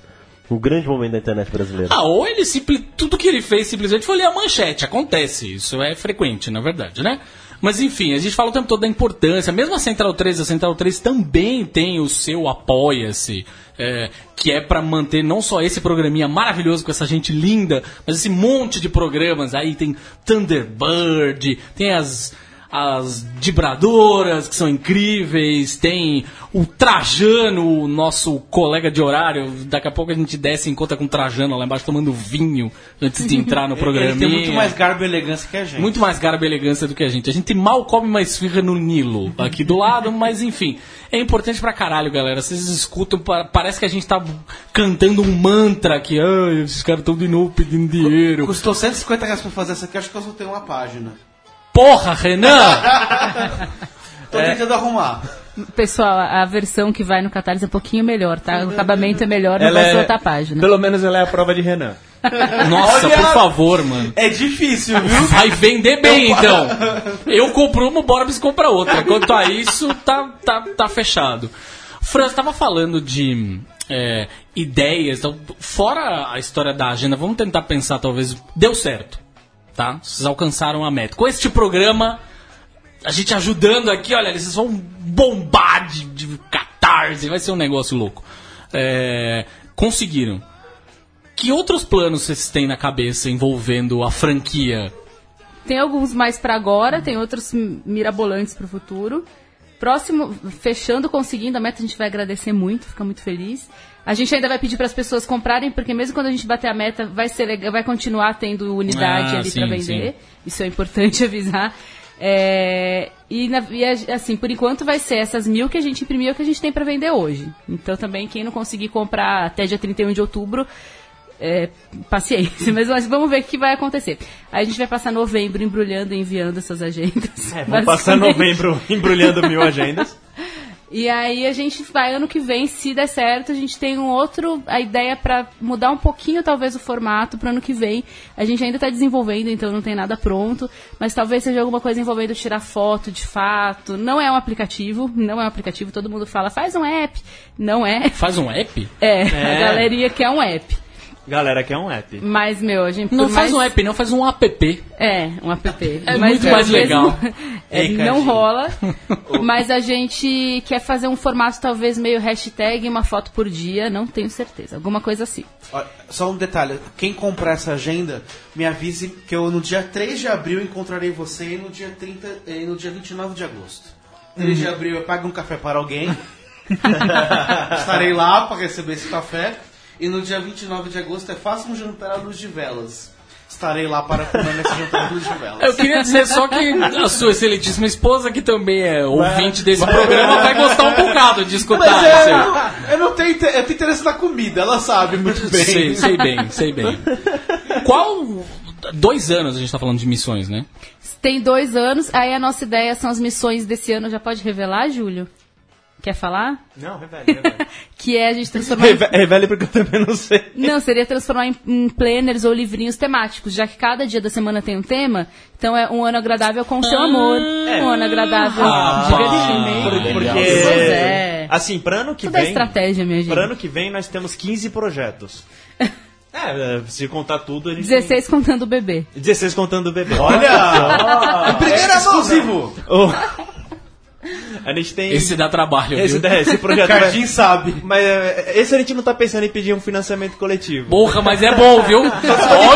Um grande momento da internet brasileira. Ah, ou ele simples, tudo que ele fez simplesmente foi ler a manchete. Acontece, isso é frequente, na verdade, né? Mas enfim, a gente fala o tempo todo da importância. Mesmo a Central 3, a Central 3 também tem o seu Apoia-se, é, que é pra manter não só esse programinha maravilhoso com essa gente linda, mas esse monte de programas. Aí tem Thunderbird, tem as as vibradoras que são incríveis, tem o Trajano, o nosso colega de horário. Daqui a pouco a gente desce e encontra com o Trajano lá embaixo tomando vinho antes de entrar no <laughs> programa. Ele tem muito mais garbo e elegância que a gente. Muito mais garbo e elegância do que a gente. A gente mal come mais firra no Nilo, aqui do lado, <laughs> mas enfim. É importante pra caralho, galera. Vocês escutam, pa- parece que a gente tá cantando um mantra que, ai, esses caras tão de novo pedindo dinheiro. Custou 150 reais pra fazer essa aqui, acho que eu só tenho uma página. Porra, Renan! <laughs> Tô tentando arrumar. Pessoal, a versão que vai no Catarse é um pouquinho melhor, tá? O acabamento é melhor, não Ela vai ser é- outra página. Pelo menos ela é a prova de Renan. <laughs> Nossa, Olha! por favor, mano. É difícil, viu? Vai vender bem, então. <laughs> Eu compro uma, o Borbs compra outra. Quanto a isso, tá, tá, tá fechado. Franz, tava falando de é, ideias. Então, fora a história da agenda, vamos tentar pensar, talvez. Deu certo, tá? Vocês alcançaram a meta. Com este programa, a gente ajudando aqui, olha, vocês vão bombar de, de catarse, vai ser um negócio louco. É, conseguiram. Que outros planos vocês têm na cabeça envolvendo a franquia? Tem alguns mais pra agora, tem outros mirabolantes pro futuro. Próximo, fechando, conseguindo a meta, a gente vai agradecer muito, fica muito feliz. A gente ainda vai pedir para as pessoas comprarem, porque mesmo quando a gente bater a meta, vai ser legal, vai continuar tendo unidade Ah, ali sim, para vender. Isso é importante <laughs> avisar. É, e, na- e assim, por enquanto vai ser essas mil que a gente imprimiu que a gente tem para vender hoje. Então também quem não conseguir comprar até dia 31 de outubro, é, paciência, <laughs> mas nós vamos ver o que vai acontecer. Aí a gente vai passar novembro embrulhando e enviando essas agendas. É, vamos passar novembro <laughs> embrulhando mil agendas. E aí a gente vai ano que vem, se der certo, a gente tem um outro, a ideia pra mudar um pouquinho talvez o formato pro ano que vem. A gente ainda tá desenvolvendo, então não tem nada pronto, mas talvez seja alguma coisa envolvendo tirar foto de fato. Não é um aplicativo, não é um aplicativo, todo mundo fala, faz um app. Não é. Faz um app? É, É. a galeria quer um app. Galera, quer um app. Mas, meu, a gente Não faz mais- um app, não, faz um app. É, um app. É Mas muito mais mesmo- legal. <laughs> é, Ei, não rola. <laughs> <laughs> mas a gente quer fazer um formato talvez meio hashtag, uma foto por dia, não tenho certeza. Alguma coisa assim. Só um detalhe, quem comprar essa agenda, me avise que eu no dia 3 de abril encontrarei você e no dia 30 e no dia 29 de agosto. 3 de abril eu pago um café para alguém. Estarei lá para receber esse café. E no dia 29 de agosto é faça um jantar à luz de velas. Estarei lá para comer nesse jantar à luz de velas. Eu queria dizer só que a sua excelentíssima esposa, que também é ouvinte desse programa, vai gostar um bocado de escutar Mas é, isso eu, não- eu não tenho, eu tenho interesse na comida, ela sabe muito bem. Sei, sei bem, sei bem. Qual. Dois anos a gente tá falando de missões, né? Tem dois anos, aí a nossa ideia são as missões desse ano. Já pode revelar, Júlio? Quer falar? Não, revele, revele. <laughs> Que é a gente transformar. em- Reve- Revele porque eu também não sei. Não, seria transformar em, em planners ou livrinhos temáticos, já que cada dia da semana tem um tema. Então é um ano agradável com o seu amor, um ano agradável Ah, divertimento. Porque. Pois é. assim, para ano que Tudo é vem, estratégia, minha gente. para ano que vem nós temos 15 projetos. <laughs> É, se contar tudo, a gente 16 contando o bebê. tem 16 contando o bebê. Olha! Primeira exclusivo! O- <laughs> A gente tem Esse dá trabalho, esse, viu? esse projeto <laughs> vai- Cardinho sabe. Mas é, esse a gente não tá pensando em pedir um financiamento coletivo. Porra, mas é bom, viu? <laughs> Olha,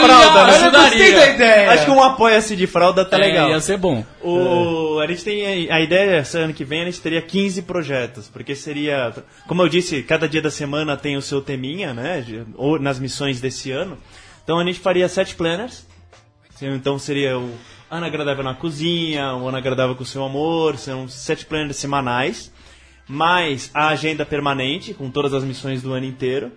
fralda, né? Eu gostei da ideia. Acho que um apoia-se de fralda tá É, legal. ia ser bom. O, a gente tem a ideia esse ano que vem a gente teria 15 projetos, porque seria, como eu disse, cada dia da semana tem o seu teminha, né? Ou nas missões desse ano. Então a gente faria sete planners. Então seria o ano agradável na cozinha, o ano agradável com o seu amor, são sete planners semanais, mais a agenda permanente com todas as missões do ano inteiro.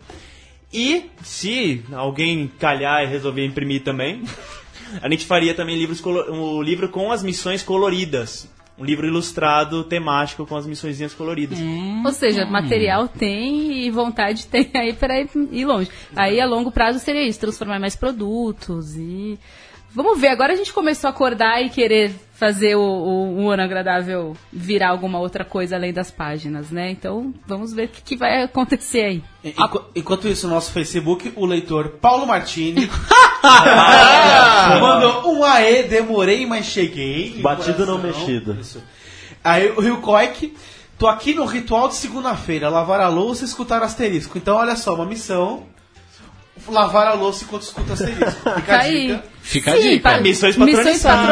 E se alguém calhar e resolver imprimir também, <laughs> A gente faria também livros um livro com as missões coloridas. Um livro ilustrado, temático, com as missõezinhas coloridas. Ou seja, material tem e vontade tem aí para ir, longe. Aí a longo prazo seria isso, transformar mais produtos e. Vamos ver, agora a gente começou a acordar e querer fazer o, o, um ano agradável virar alguma outra coisa além das páginas, né? Então vamos ver o que, que vai acontecer aí. Enqu- Enquanto isso, no nosso Facebook, o leitor Paulo Martini <laughs> <laughs> mandou um aê, demorei, mas cheguei. Batido não mexido. Isso. Aí o Rio Koik, tô aqui no ritual de segunda-feira, lavar a louça e escutar o asterisco. Então, olha só, uma missão. Lavar a louça enquanto escuta asterisco. <laughs> Fica a aí. dica. Fica a dica. pa- Missões missões patrocinadas.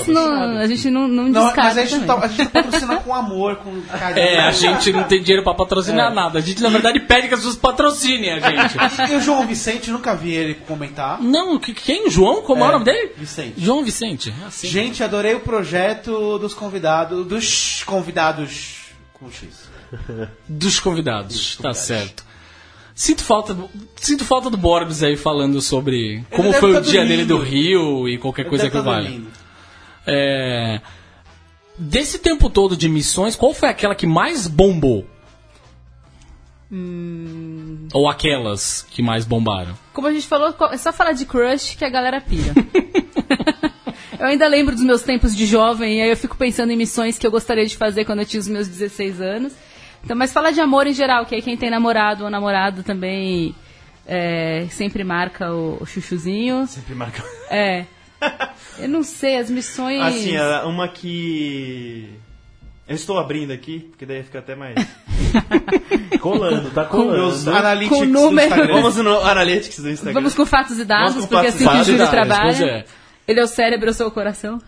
patrocinadas, não- a gente não, não Não, descarta mas a gente, tá, a gente patrocina com amor, com carinho. É, a gente não tem dinheiro pra patrocinar nada. A gente, na verdade, pede que as pessoas patrocinem a gente. E o João Vicente, nunca vi ele comentar. Não, que- quem? João? Como é, o nome dele? Vicente. João Vicente. é Assim. Gente, adorei o projeto dos convidados. Dos convidados. Com X. Dos convidados, tá certo. Sinto falta, do- sinto falta do Borbs aí falando sobre como foi o tá dia dele do. Rio e qualquer coisa que tá dormindo. É, desse tempo todo de missões, qual foi aquela que mais bombou? Ou aquelas que mais bombaram? Como a gente falou, é só falar de crush que a galera pira. <laughs> eu ainda lembro dos meus tempos de jovem, e aí eu fico pensando em missões que eu gostaria de fazer quando eu tinha os meus 16 anos. Então, mas fala de amor em geral, que aí quem tem namorado ou namorado também é, sempre marca o, o chuchuzinho. Sempre marca. É. Eu não sei, as missões. Assim, uma que. Eu estou abrindo aqui, porque daí fica até mais. <laughs> Colando, tá colando. analytics Com do número. Instagram. Vamos no Analytics do Instagram. Vamos com fatos e dados, Vamos com porque assim que o. Júlio dados, trabalha. é. Ele é o cérebro, eu sou o coração.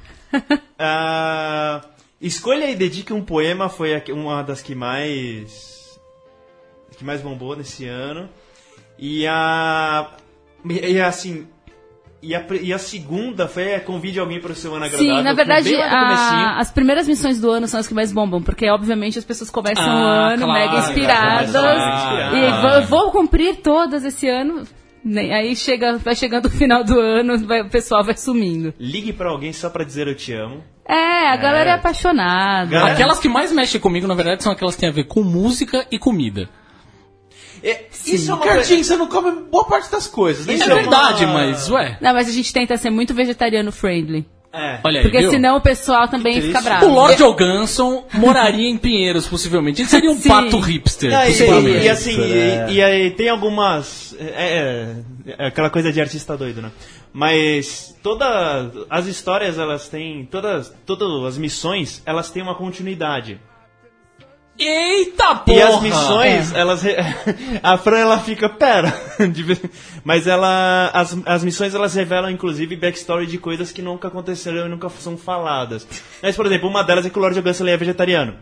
Ah, escolha e dedique um poema foi uma das que mais que mais bombou nesse ano e a e assim e a, e a segunda foi a convide alguém para o seu ano agradável. Sim, na verdade, a- as primeiras missões do ano são as que mais bombam, porque obviamente as pessoas começam Ah, o ano claro, mega inspiradas. claro, E vou, vou cumprir todas esse ano. Nem- Aí chega, vai chegando o final do ano, vai- o pessoal vai sumindo. Ligue para alguém só para dizer eu te amo. É, a galera é apaixonada. Galera- Aquelas que mais mexem comigo, na verdade, são aquelas que têm a ver com música e comida. É, isso é uma Cardinho, você não come boa parte das coisas. né? Isso Isso é é verdade, uma- mas, ué. Não, mas a gente tenta ser muito vegetariano friendly. É. Olha aí, Porque viu? senão o pessoal também fica bravo. O Lord Johansson moraria em Pinheiros, possivelmente. Ele seria um Sim. pato hipster, Não, e, possivelmente. e- e assim, né? e, e aí tem algumas. É, é- é aquela coisa de artista doido, né? Mas todas as histórias, elas têm. Todas, todas as missões, elas têm uma continuidade. Eita porra! E as missões, elas. re- <laughs> A Fran, ela fica, pera. <laughs> Mas ela. As, as missões, elas revelam, inclusive, backstory de coisas que nunca aconteceram e nunca são faladas. Mas, por exemplo, uma delas é que o Lord Johansson ele é vegetariano.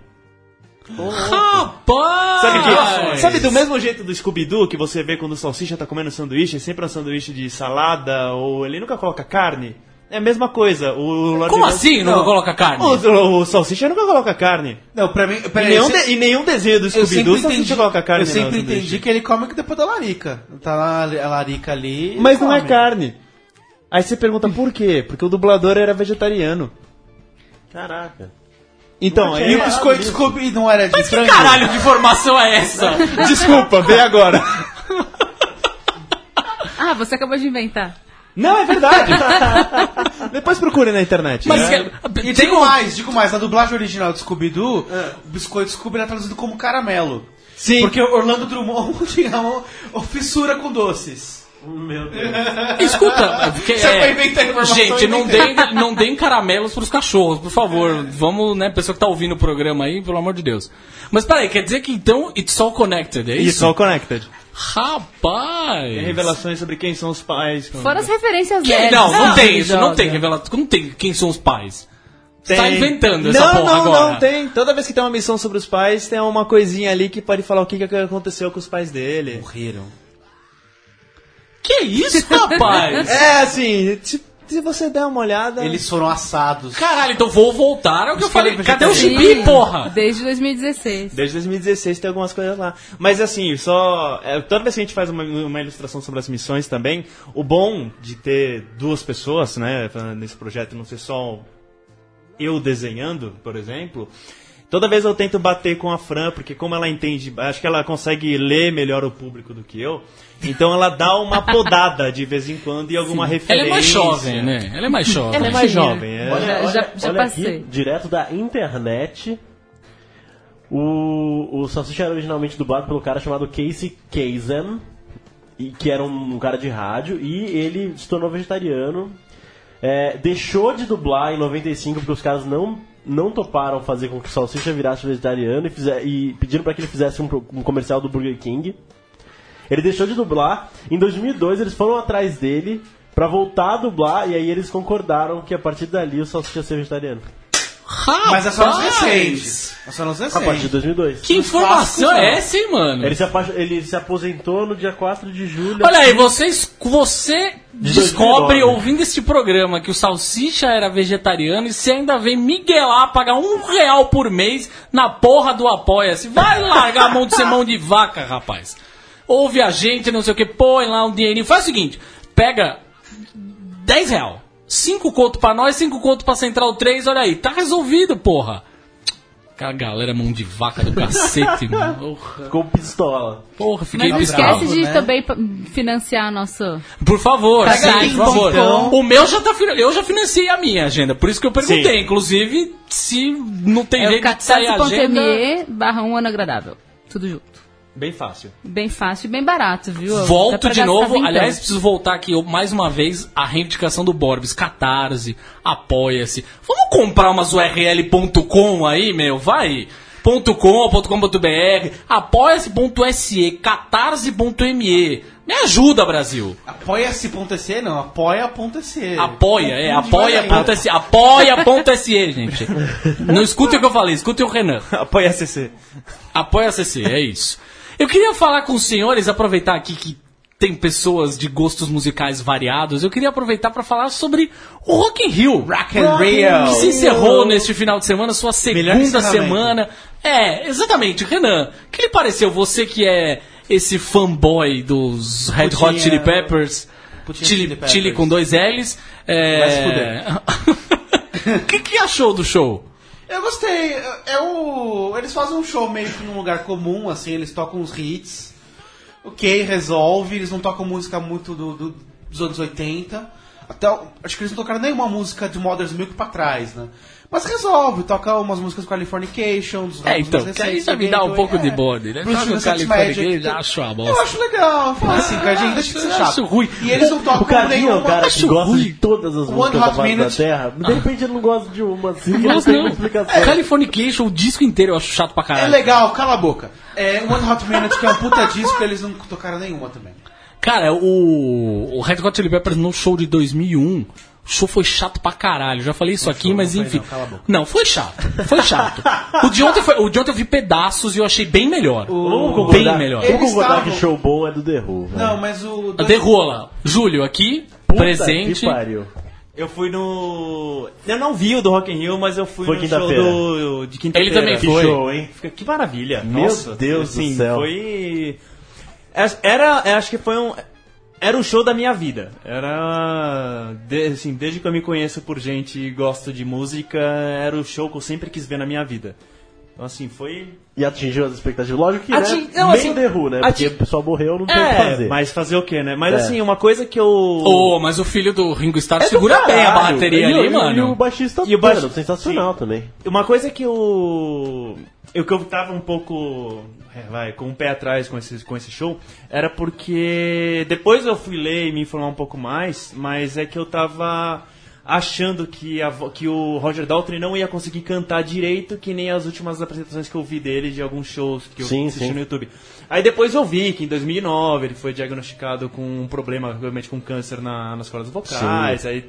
Rapaz! Sabe, que, sabe do mesmo jeito do Scooby-Doo que você vê quando o salsicha tá comendo sanduíche, é sempre um sanduíche de salada, ou ele nunca coloca carne? É a mesma coisa. O Lord Como assim não, coloca carne? O, o, o salsicha nunca coloca carne. Não, pra mim. Aí, nenhum, você- de- em nenhum desenho do eu sempre Scooby-Doo, entendi, salsicha coloca carne eu sempre sanduíche. entendi que ele come depois da larica. Tá lá a larica ali. Mas não é come. carne. Aí você pergunta por quê? Porque o dublador era vegetariano. Caraca. Então, E aí... o biscoito Scooby não era de Que frango? caralho de informação é essa? <laughs> Desculpa, vem agora. Ah, você acabou de inventar. Não, é verdade. <laughs> Depois procure na internet. Mas né? que- E tem digo um... mais, digo mais, na dublagem original do Scooby-Doo, o biscoito Scooby era traduzido como caramelo. Sim. Porque Orlando Drummond <laughs> tinha uma fissura com doces. Meu Deus. <laughs> Escuta, porque, Você é, gente, não deem, não deem caramelos pros cachorros, por favor. Vamos, né, pessoa que tá ouvindo o programa aí, pelo amor de Deus. Mas peraí, quer dizer que então it's all connected, é Isso, isso? all connected. Rapaz! Tem revelações sobre quem são os pais. Fora as referências Que- nerds. não, não que tem isso, não tem revelação. Não tem quem são os pais. Você Tem. tá inventando não, essa porra não, agora. Não, tem. Toda vez que tem uma missão sobre os pais, tem uma coisinha ali que pode falar o que, que aconteceu com os pais dele. Morreram. Que isso, rapaz? <laughs> É, assim, tipo, se você der uma olhada. Eles foram assados. Caralho, então vou voltar. É o que eu Os falei. Cadê o gibi, porra? Desde 2016. Desde 2016 tem algumas coisas lá. Mas assim, só. é, toda vez que a gente faz uma, uma ilustração sobre as missões também, o bom de ter duas pessoas, né, nesse projeto, não ser só eu desenhando, por exemplo. Toda vez eu tento bater com a Fran, porque como ela entende, acho que ela consegue ler melhor o público do que eu. Então ela dá uma podada de vez em quando e alguma Ela referência. é mais jovem, né? Ela é mais jovem. Ela é mais jovem. é. Olha, Já- olha, já- já olha passei. aqui, direto da internet. O, o Salsicha era originalmente dublado pelo cara chamado Casey Kasem, e, que era um, cara de rádio, e ele se tornou vegetariano. É, deixou de dublar em 95 porque os caras não, não toparam fazer com que o Salsicha virasse vegetariano e, fizer, e pediram para que ele fizesse um, um comercial do Burger King. Ele deixou de dublar. Em 2002 eles foram atrás dele pra voltar a dublar e aí eles concordaram que a partir dali o Salsicha ia ser vegetariano. Mas é só nos Rapaz! recentes. É só nos A partir de recentes. 2002. Que informação clássicos, é essa, hein, mano? Ele se, apa- ele se aposentou no dia 4 de julho. Olha aí, vocês, você De descobre 2009. ouvindo este programa que o Salsicha era vegetariano e você ainda vem miguelar, pagar um real por mês na porra do Apoia-se. Vai largar a mão de ser mão de vaca, rapaz. Ouve a gente, não sei o que, põe lá um dinheirinho. Faz o seguinte, pega 10 real. 5 conto pra nós, 5 conto pra Central 3, olha aí, tá resolvido, porra. Aquela galera mão de vaca do cacete, <laughs> mano. Ficou pistola. porra fiquei Mas não esquece de né? também financiar nosso. Por favor, Pega sim, por favor. então. O meu já tá eu já financiei a minha agenda, por isso que eu perguntei. Sim. Inclusive, se não tem É jeito de sair a agenda. barra um ano agradável. Tudo junto. Bem fácil. Bem fácil e bem barato, viu? Volto de novo. Aliás, preciso voltar aqui eu- mais uma vez a reivindicação do Borbs. Catarse, apoia-se. Vamos comprar umas URL.com aí, meu? Vai! .com, .com.br, apoia-se.se, catarse.me. Me ajuda, Brasil. Apoia-se.se, não, apoia.se. Apoia, é, apoia.se, apoia.se, gente. Não escutem o que eu falei, escutem o Renan. Apoia a CC. Apoia a CC, é isso. Eu queria falar com os senhores, aproveitar aqui que tem pessoas de gostos musicais variados, eu queria aproveitar para falar sobre o Rock in Rio. Rock Rio. Que se encerrou neste final de semana, sua segunda semana. É, exatamente. Renan, o que lhe pareceu? Você que é esse fanboy dos Red Hot Chili Peppers, Chili, Chili Peppers. Chili com dois L's. É... <laughs> O que, que achou do show? Eu gostei. É o... Eles fazem um show meio que num lugar comum, assim, eles tocam uns hits. Ok, resolve. Eles não tocam música muito do, do- dos anos 80. Até, acho que eles não tocaram nenhuma música de Mother's Milk pra trás, né? Mas resolve, toca umas músicas Californication, dos É, então, mais que aí já me dá um pouco de é. bode, né? Bruce Toca o Sunset Californication, já acho uma Eu bosta. acho legal, fala assim, Cardinho, deixa de ser chato. Acho ruim. E eles não tocam O Cardinho é nenhuma... o cara que gosta ruim. de todas as músicas da face da. Terra. De repente ele não gosta de uma, assim, Não não tem uma explicação. Californication, o disco inteiro eu acho chato pra É caralho. legal, cala a boca. É One Hot Minute, que é um puta disco, eles não tocaram nenhuma também. Cara, o, o Red Hot Chili Peppers no show de 2001, o show foi chato pra caralho. Já falei isso aqui, mas enfim. não, cala a boca. Não, foi chato. Foi chato. o, de ontem foi, o de ontem eu vi pedaços e eu achei bem melhor. Vamos Bem concordar, melhor. Concordar estavam- que show bom é do The Who. velho. Não, mas o... A Derrola. Júlio aqui, Puta presente. Que pariu. Eu fui no. Eu não vi o do Rock in Rio, mas eu fui Foi no show do, de quinta-feira. Ele também Que foi. show, hein? Que maravilha. Meu Nossa, Deus do assim, céu. Foi. Era. eu Acho que foi um. Era o show da minha vida. Era. assim, desde que eu me conheço por gente e gosto de música, era o show que eu sempre quis ver na minha vida. Então, assim, foi. E atingiu as expectativas. Lógico que, Atin- né? não, assim, Who, né? atin- Porque o pessoal morreu, não tem o que É, fazer. mas fazer o quê, né? Mas É. assim, uma coisa que eu. Ô, mas o filho do Ringo Starr É segura bem a caralho. bateria E ali, e mano. E o baixista E o baix- mano, sensacional também. Uma coisa que eu. Eu que eu tava um pouco. é, vai, com o pé atrás com esse, com esse show, era porque. Depois eu fui ler e me informar um pouco mais, mas é que eu tava achando que, a que o Roger Daltrey não ia conseguir cantar direito, que nem as últimas apresentações que eu vi dele de alguns shows que eu Sim, assisti sim. no YouTube. Aí depois eu vi que em 2009 ele foi diagnosticado com um problema, realmente com câncer na, nas cordas vocais, aí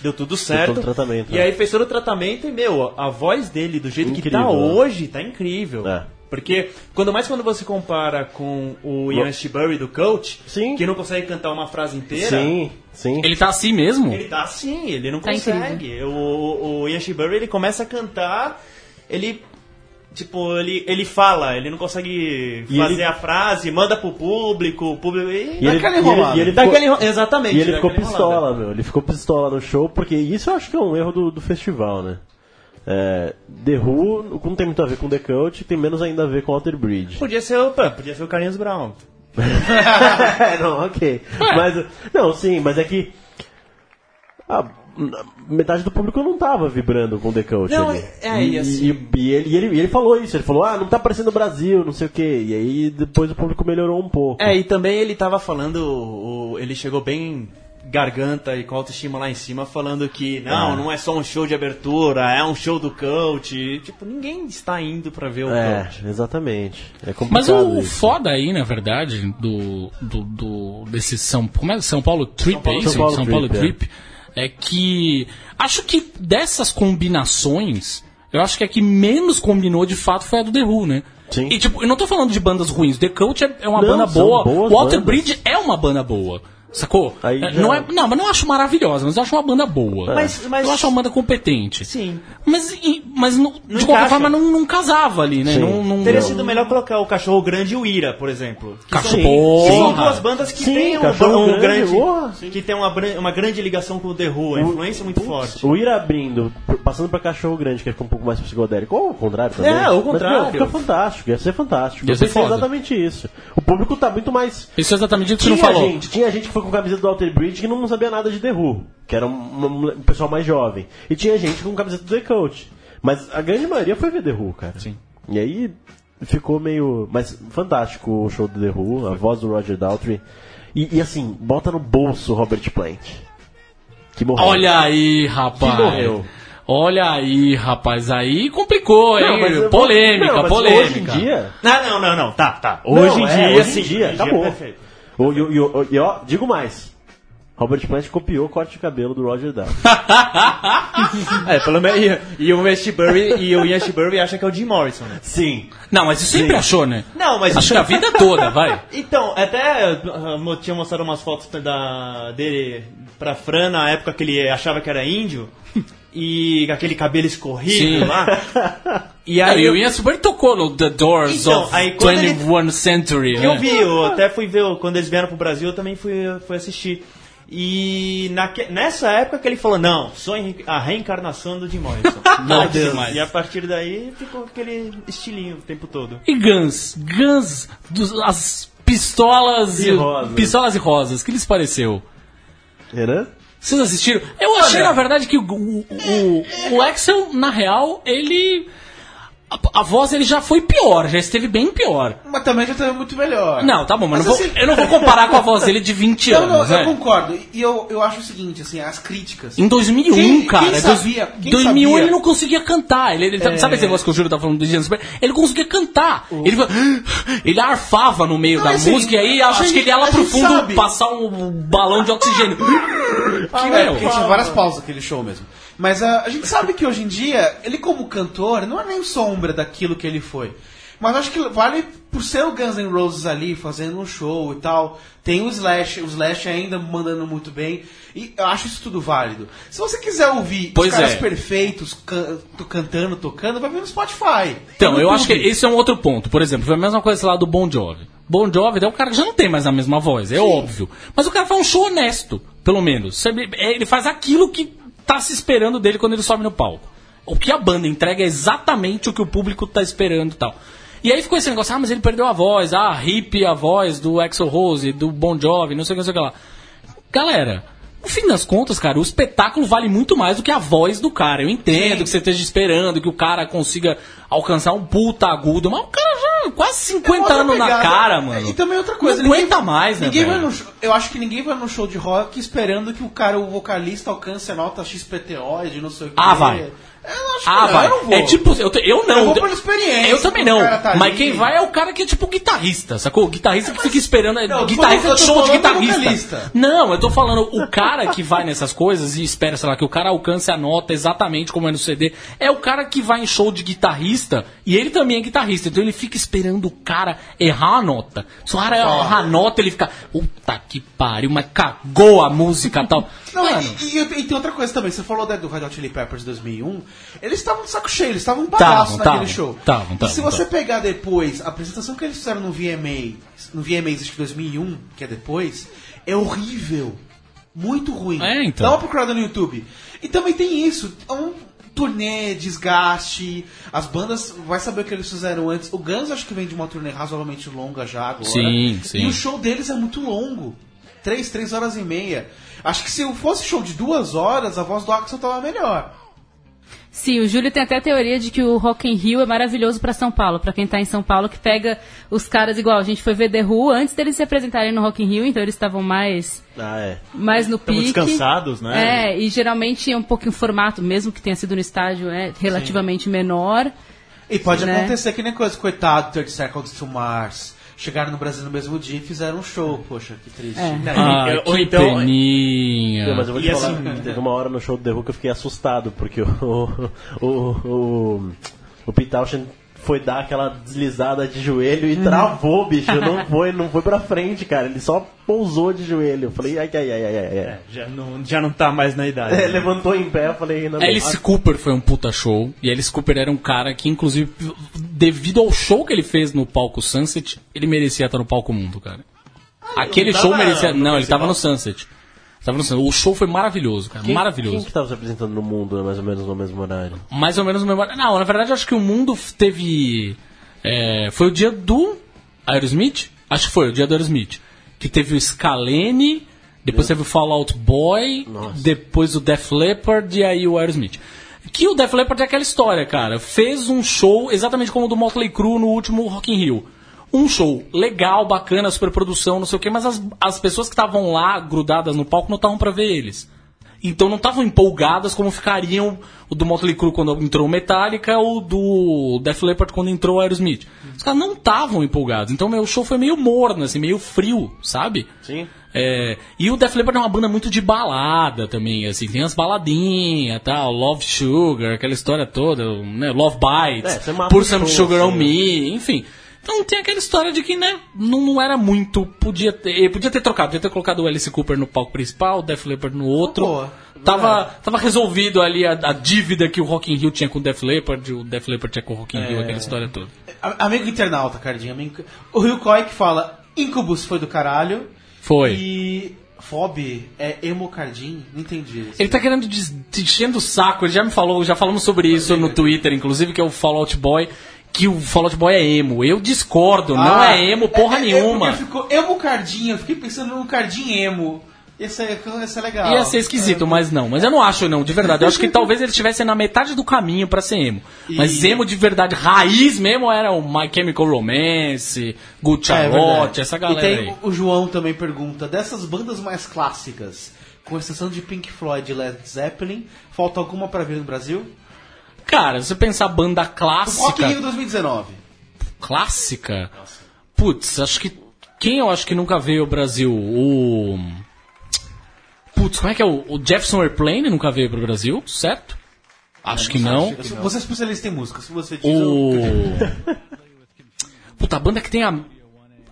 deu tudo certo. todo tratamento, e né? aí fez todo o tratamento e, meu, a voz dele, do jeito que tá Incrível, hoje, tá incrível. É. Porque, quando mais quando você compara com o Ian Ashbury do Coach, Sim. que não consegue cantar uma frase inteira, Sim, sim. Ele tá assim mesmo? ele tá assim, ele não Tá consegue. O, o Ian Ashbury, ele começa a cantar, ele... Tipo, ele, ele fala, ele não consegue E fazer ele- a frase, manda pro público, o público... E, E ele, Daquela e ele, e Dá ficou, aquele- exatamente. e ele dá ficou aquela pistola, enrolada. meu. Ele ficou pistola no show, porque isso eu acho que é um erro do, do festival, né? É, The Who não tem muito a ver com The Cult, tem menos ainda a ver com Alter Bridge. Podia ser o, pô, podia ser o Carlinhos Brown. <laughs> não, ok. Mas, não, sim, mas é que. a metade do público não tava vibrando com The Cult. Não, ali. é, e, e assim- e- e ele, e ele, e ele falou isso, ele falou, ah, não tá aparecendo o Brasil, não sei o quê. E aí depois o público melhorou um pouco. É, e também ele tava falando, ele chegou bem garganta e com autoestima lá em cima, falando que não, Ah. não é só um show de abertura, é um show do coach. Tipo, ninguém está indo pra ver o É, coach. exatamente. É complicado Mas o isso. foda aí, na verdade, do, do, do- desse São, como é? São Paulo Trip, Paulo- é isso? São Paulo São Paulo Trip, Trip, é. que acho que dessas combinações, eu acho que a que menos combinou de fato foi a do The Who, né? Sim. E tipo, eu não tô falando de bandas ruins, The Cult é, é uma Não, banda são boa, Walter bandas. Bridge é uma banda boa. Sacou? Aí É, já- não, é, não, mas não acho maravilhosa, mas eu acho uma banda boa. Mas- mas- Eu acho uma banda competente. Sim. Mas, e- mas não- de Não qualquer encaixa. forma não, não casava ali, né? Não, não, Teria sido melhor colocar o Cachorro Grande e o Ira, por exemplo. Cachorro- são, duas bandas que têm um, Cachorro um Grande, grande, que tem uma, uma grande ligação com o The Who, a influência muito forte. O ir abrindo, passando pra cachorro grande, que fica um pouco mais psicodélico, ou ao contrário também. É, ao Mas, contrário. meu, fica fantástico, ia ser fantástico. Ia ser foda. exatamente isso. O público tá muito mais. Isso é exatamente o que você Tinha não falou. gente, tinha gente que foi com camiseta do Alter Bridge que não sabia nada de The Who, que era um, um- pessoal mais jovem. E tinha gente com camiseta do The Coach. Mas a grande maioria foi ver The Who, cara. Sim. E aí ficou meio. Mas fantástico o show do The Who, a voz do Roger Daltrey. E, e assim, bota no bolso o Robert Plant. Que morreu. Olha aí, rapaz. Que morreu. Olha aí, rapaz. Aí complicou, hein? Não, vou- polêmica, não, polêmica. Hoje em dia. Ah, não, não, não, tá, tá. Não, Hoje em é, dia, hoje sim. em dia, hoje em acabou. perfeito. O- E, e- e- e, ó, digo mais. Robert Plant copiou o corte de cabelo do Roger Daltrey. <laughs> É, pelo menos. E, o Ashbury e o Ian Ashbury acha que é o Jim Morrison, né? Sim. Não, mas isso sempre achou, né? Não, mas Acho que a vida toda, vai. <laughs> Então, até uh, mo- tinha mostrado umas fotos da, dele pra Fran na época que ele achava que era índio. E aquele cabelo escorrido Sim. lá. <laughs> E Aí aí o eu, Ian Super tocou no The Doors Então, of aí quando ele- 21 Century, né? eu vi, eu até fui ver, quando eles vieram pro Brasil, eu também fui, fui assistir. E naque, nessa época que ele falou, não, sou a reencarnação do Jim Morrison. <laughs> Não, Meu Deus. demais. E a partir daí ficou aquele estilinho o tempo todo. E Guns? Guns, dos, as pistolas E rosas. pistolas e rosas, que lhes pareceu? Renan? Vocês assistiram? Eu achei, na verdade, que o, o, o, o Axel, na real, ele. A, a voz ele já foi pior, já esteve bem pior. Mas também já teve muito melhor. Não, tá bom, mas, Mas não vou- assim- eu não vou comparar com a voz dele de 20 <laughs> Não, não, anos, eu né? concordo. E eu, eu acho o seguinte, assim, as críticas. Em 2001, Quem- cara. quem dois- sabia- quem 2001 sabia? ele não conseguia cantar. Ele, ele- Sabe esse negócio que o Júlio tá falando do Ian Super? Ele conseguia cantar. Ele, <gasps> ele arfava no meio Não, da assim, música e aí acho gente- que ele ia lá pro fundo sabe. passar um balão de oxigênio. <laughs> Que, meu. porque tinha várias pausas aquele show mesmo. Mas ah, a gente sabe que hoje em dia, ele como cantor, não é nem sombra daquilo que ele foi. Mas acho que vale por ser o Guns N' Roses ali, fazendo um show e tal. Tem o Slash, o Slash ainda mandando muito bem. E eu acho isso tudo válido. Se você quiser ouvir Pois os caras é. perfeitos can- cantando, tocando, vai ver no Spotify. Então, No eu acho que esse é um outro ponto. Por exemplo, foi a mesma coisa lá do Bon Jovi. Bon Jovi é um cara que já não tem mais a mesma voz, é óbvio. Mas o cara faz um show honesto, pelo menos. É, Ele faz aquilo que tá se esperando dele quando ele sobe no palco. O que a banda entrega é exatamente o que o público tá esperando e tal. E aí ficou esse negócio, ah, mas ele perdeu a voz, ah, hip a voz do Axel Rose, do Bon Jovi, não sei o que, não sei o que lá. Galera, no fim das contas, cara, o espetáculo vale muito mais do que a voz do cara. Eu entendo que você esteja esperando que o cara consiga alcançar um puta agudo, mas o cara já quase 50 É anos na pegada. cara, mano. E também outra coisa. Não aguenta mais, né, ninguém vai no eu acho que ninguém vai no show de rock esperando que o cara, o vocalista, alcance a nota XPTO de não sei o que. Ah, vai. Ah, vai. eu não vou. É tipo, eu, te- eu não. Eu vou pela experiência, Eu também não. tá mas ali. quem vai é o cara que é tipo guitarrista, sacou? O guitarrista que fica esperando. Não, eu tô guitarrista de show de guitarrista. Não, eu tô falando o cara que vai nessas coisas e espera, sei lá, que o cara alcance a nota exatamente como é no CD. É o cara que vai em show de guitarrista e ele também é guitarrista. Então ele fica esperando o cara errar a nota. Se o cara errar a nota, ele fica. Puta que pariu, mas cagou a música e tal. Não, Mano, e, e- e tem outra coisa também. Você falou né, do Red Hot Chili Peppers 2001. Eles estavam de saco cheio, eles estavam um bagaço Tavam, naquele tavam, show. tavam, e tavam, se você pegar depois a apresentação que eles fizeram no VMA, no VMA que 2001, que é depois, é horrível. Muito ruim. É, então. Dá uma procurada no YouTube. E também tem isso. É um turnê, desgaste. As bandas, vai saber o que eles fizeram antes. O Guns acho que vem de uma turnê razoavelmente longa já agora. Sim, sim. E o show deles é muito longo. Três, três horas e meia. Acho que se fosse show de duas horas, a voz do Axel tava melhor. Sim, o Júlio tem até a teoria de que o Rock in Rio é maravilhoso pra São Paulo, pra quem tá em São Paulo, que pega os caras igual. A gente foi ver The Who antes deles se apresentarem no Rock in Rio, então eles estavam mais, Ah, é. mais no Estavam pique. descansados, né? É, e geralmente é um pouquinho o formato, mesmo que tenha sido no estádio, é relativamente menor. E pode Né? acontecer que nem coisa, coitado, Third Seconds to Mars. Chegaram no Brasil no mesmo dia e fizeram um show. Poxa, que triste. É. Ah, Ou que então- peninha. Não, mas eu vou te E falar, assim- teve uma hora no show do The Who que eu fiquei assustado, porque o, <laughs> o, o, o Pete Townshend foi dar aquela deslizada de joelho e travou, bicho. Não <laughs> foi, não foi pra frente, cara. Ele só pousou de joelho. Eu falei, ai, ai, ai, ai, ai. ai. É, já, não, já não tá mais na idade. É, levantou em pé, eu falei, não, Alice Cooper foi um puta show. E Alice Cooper era um cara que, inclusive, devido ao show que ele fez no palco Sunset, ele merecia estar no palco Mundo, cara. Aquele não show merecia. no Não, ele tava no Sunset. Tava no. O show foi maravilhoso, cara. Quem, maravilhoso. Quem que tava se apresentando no mundo, mais ou menos no mesmo horário? Mais ou menos no mesmo. Não, na verdade, acho que o mundo teve. é, foi o dia do Aerosmith? Acho que foi, o dia do Aerosmith. Que teve o Scalene, depois teve o Fallout Boy, depois o Def Leppard e aí o Aerosmith. Que o Def Leppard é aquela história, cara. Fez um show exatamente como o do Motley Crue no último Rock in Rio. Um show legal, bacana, super produção, não sei o que, mas as, as pessoas que estavam lá grudadas no palco não estavam pra ver eles. Então não estavam empolgadas como ficariam o do Motley Crue quando entrou o Metallica ou do Def Leppard quando entrou o Aerosmith. Os caras não estavam empolgados. Então meu show foi meio morno, assim, meio frio, sabe? Sim. É, e o Def Leppard é uma banda muito de balada também, assim, tem as baladinhas, tal, Love Sugar, aquela história toda, né, Love Bites, É, Pour o Some Sugar on assim, Me, enfim. Então tem aquela história de que, né, não, não era muito, podia ter, ele podia ter trocado, podia ter colocado o Alice Cooper no palco principal, o Def Leppard no outro. Boa. Tava, tava resolvido ali a, a dívida que o Rock in Rio tinha com o Def Leppard, o Def Leppard tinha com o Rock in É. Rio, aquela história toda. Amigo internauta, Cardinho. Amigo... O Rio Koi que fala Incubus foi do caralho. Foi. E Fob é Emocardinho. Não entendi isso. Ele tá querendo te enchendo o saco, ele já me falou, já falamos sobre isso no Twitter, inclusive, que é o Fallout Boy, que o Fallout Boy é emo. Eu discordo, não Ah, é emo porra é- é- nenhuma. É porque ficou Emocardinho. Eu fiquei pensando no Cardinho emo. Esse é, esse é legal. Ia ser esquisito, mas não. Mas eu não acho, não, de verdade. Eu acho que talvez ele estivesse na metade do caminho pra ser emo. Mas emo de verdade, raiz mesmo, era o My Chemical Romance, Good É, Charlotte, essa E galera tem aí. o João também pergunta, dessas bandas mais clássicas, com exceção de Pink Floyd e Led Zeppelin, falta alguma pra vir no Brasil? Cara, se você pensar banda O Rock in clássica... Rio 2019. clássica. Putz, acho que. Quem eu acho que nunca veio ao Brasil? O. Putz, como é que é? O, o Jefferson Airplane nunca veio pro Brasil, certo? Acho que não. Você é especialista em música, se você diz... O. <laughs> Puta, a banda que tem a.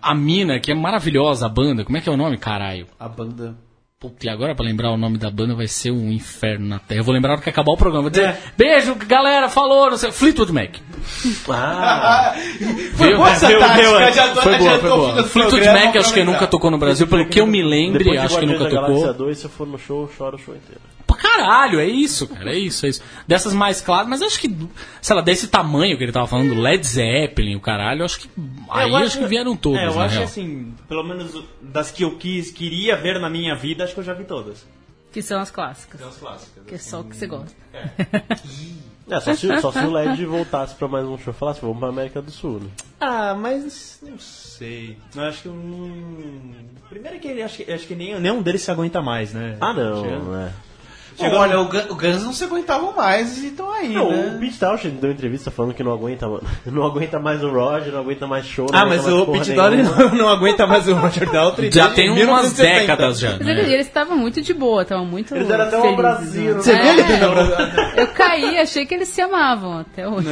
A mina, que é maravilhosa a banda. Como é que é o nome, caralho? A banda... Puta, e agora pra lembrar o nome da banda vai ser um inferno na terra. Eu vou lembrar na hora que acabar o programa. Vou dizer, É. beijo, galera, falou, não sei. Fleetwood Mac. <laughs> Ah, Foi boa essa tática, veio- adiantou- Foi boa, foi boa. Fleetwood Mac acho que lembrar. nunca tocou no Brasil, pelo que eu me lembre, acho que nunca tocou. 2, se eu for no show, eu choro o show inteiro. Caralho, é isso, cara, é isso, é isso. Dessas mais claras, mas acho que, sei lá, desse tamanho que ele tava falando, Led Zeppelin, o caralho, acho que. Aí Eu acho, que vieram todas, É, eu na acho que real. assim, pelo menos das que eu quis, queria ver na minha vida, acho que eu já vi todas. Que são as clássicas. As clássicas. Que é só o que você gosta. <laughs> É, só se, só se o LED voltasse pra mais um show e falasse, vamos pra América do Sul, né? Ah, mas não sei. Eu acho que eu não. Primeiro é que ele acho que, acho que nem, nenhum deles se aguenta mais, né? Ah, não, Acho não é. Bom, olha, o Gun- o Guns não se aguentavam mais e estão aí, Não, o né? Pete Townshend deu entrevista falando que não aguenta, <laughs> não aguenta mais o Roger, não aguenta mais show. não Ah, mas o Pete nenhuma. não, não aguenta mais o Roger Daltrey. Já tem umas 1970. décadas já. Mas né? eles eles estavam muito de boa, estavam muito. Eles deram até um abracinho, né? né? Você viu ele dando É? Eu caí, achei que eles se amavam até hoje.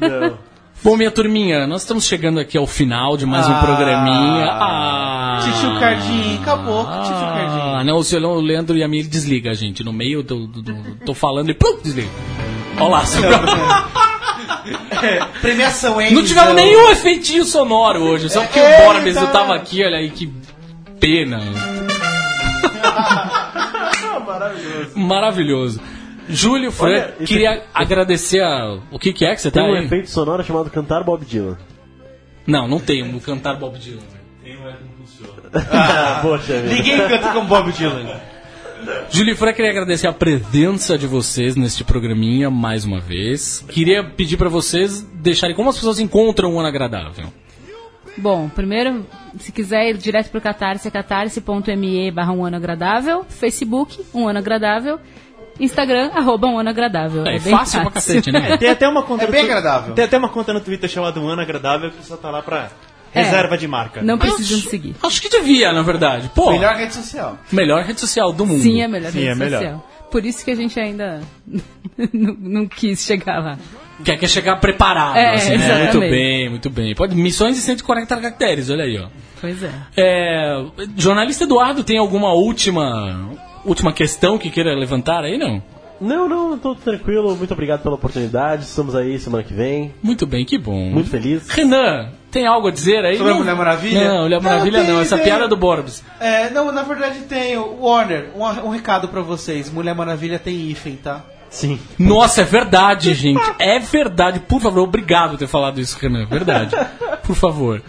Não. <laughs> Bom, minha turminha, nós estamos chegando aqui ao final de mais um Ah. programinha. Ah, Titio Cardinho, acabou o Titio Cardinho. Ah, não, o Leandro e a ele desliga, gente. No meio do. do, do- tô falando e plum, desliga. Olha lá, seu- <laughs> Premiação, hein? Não tivemos Então, nenhum efeitinho sonoro hoje, só porque É, o Borbes eu tava aqui, olha aí que pena. <laughs> Maravilhoso. Maravilhoso. Júlio Fran, queria aqui- agradecer a. O que, que é que você Tem tá um aí? efeito sonoro chamado Cantar Bob Dylan. Não, não tem no cantar Bob Dylan. velho. Ah, <laughs> poxa. Ninguém canta com Bob Dylan. Júlio Fran, queria agradecer a presença de vocês neste programinha mais uma vez. Queria pedir pra vocês deixarem como as pessoas encontram o ano agradável. Bom, primeiro, se quiser ir direto pro Catarse, é catarse.me barra um ano agradável, Facebook, um ano agradável, Instagram, arroba um ano agradável. É, bem fácil pra cacete, né? <laughs> Tem até uma conta É bem agradável. Tem até uma conta no Twitter chamada Um Ano Agradável que só tá lá pra reserva de marca. Não precisam seguir. Acho que devia, na verdade. Pô, melhor, Melhor rede social. rede social do mundo. Sim, é melhor Sim, rede é melhor. social. Por isso que a gente ainda <laughs> não, não quis chegar lá. Quer, quer chegar preparado, É, assim, né? Muito bem, muito bem. Pode, missões de 140 caracteres, olha aí, ó. Pois é. É, jornalista Eduardo, tem alguma última última questão que queira levantar aí, não? Não, não, tô tranquilo. Muito obrigado pela oportunidade. Estamos aí semana que vem. Muito bem, que bom. Muito feliz. Renan, tem algo a dizer aí? Sobre a Não. Mulher Maravilha? Não, Mulher Não, Maravilha não, tem, essa tem. piada do Borbs. É, não, na verdade tem. Warner, um, um recado pra vocês. Mulher Maravilha tem hífen, tá? Sim. Nossa, é verdade, gente. É verdade. Por favor, obrigado por ter falado isso, Renan. Verdade. <laughs> Por favor.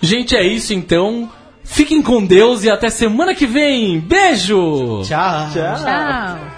Gente, é isso então. Fiquem com Deus e até semana que vem. Beijo! Tchau. Tchau. Tchau.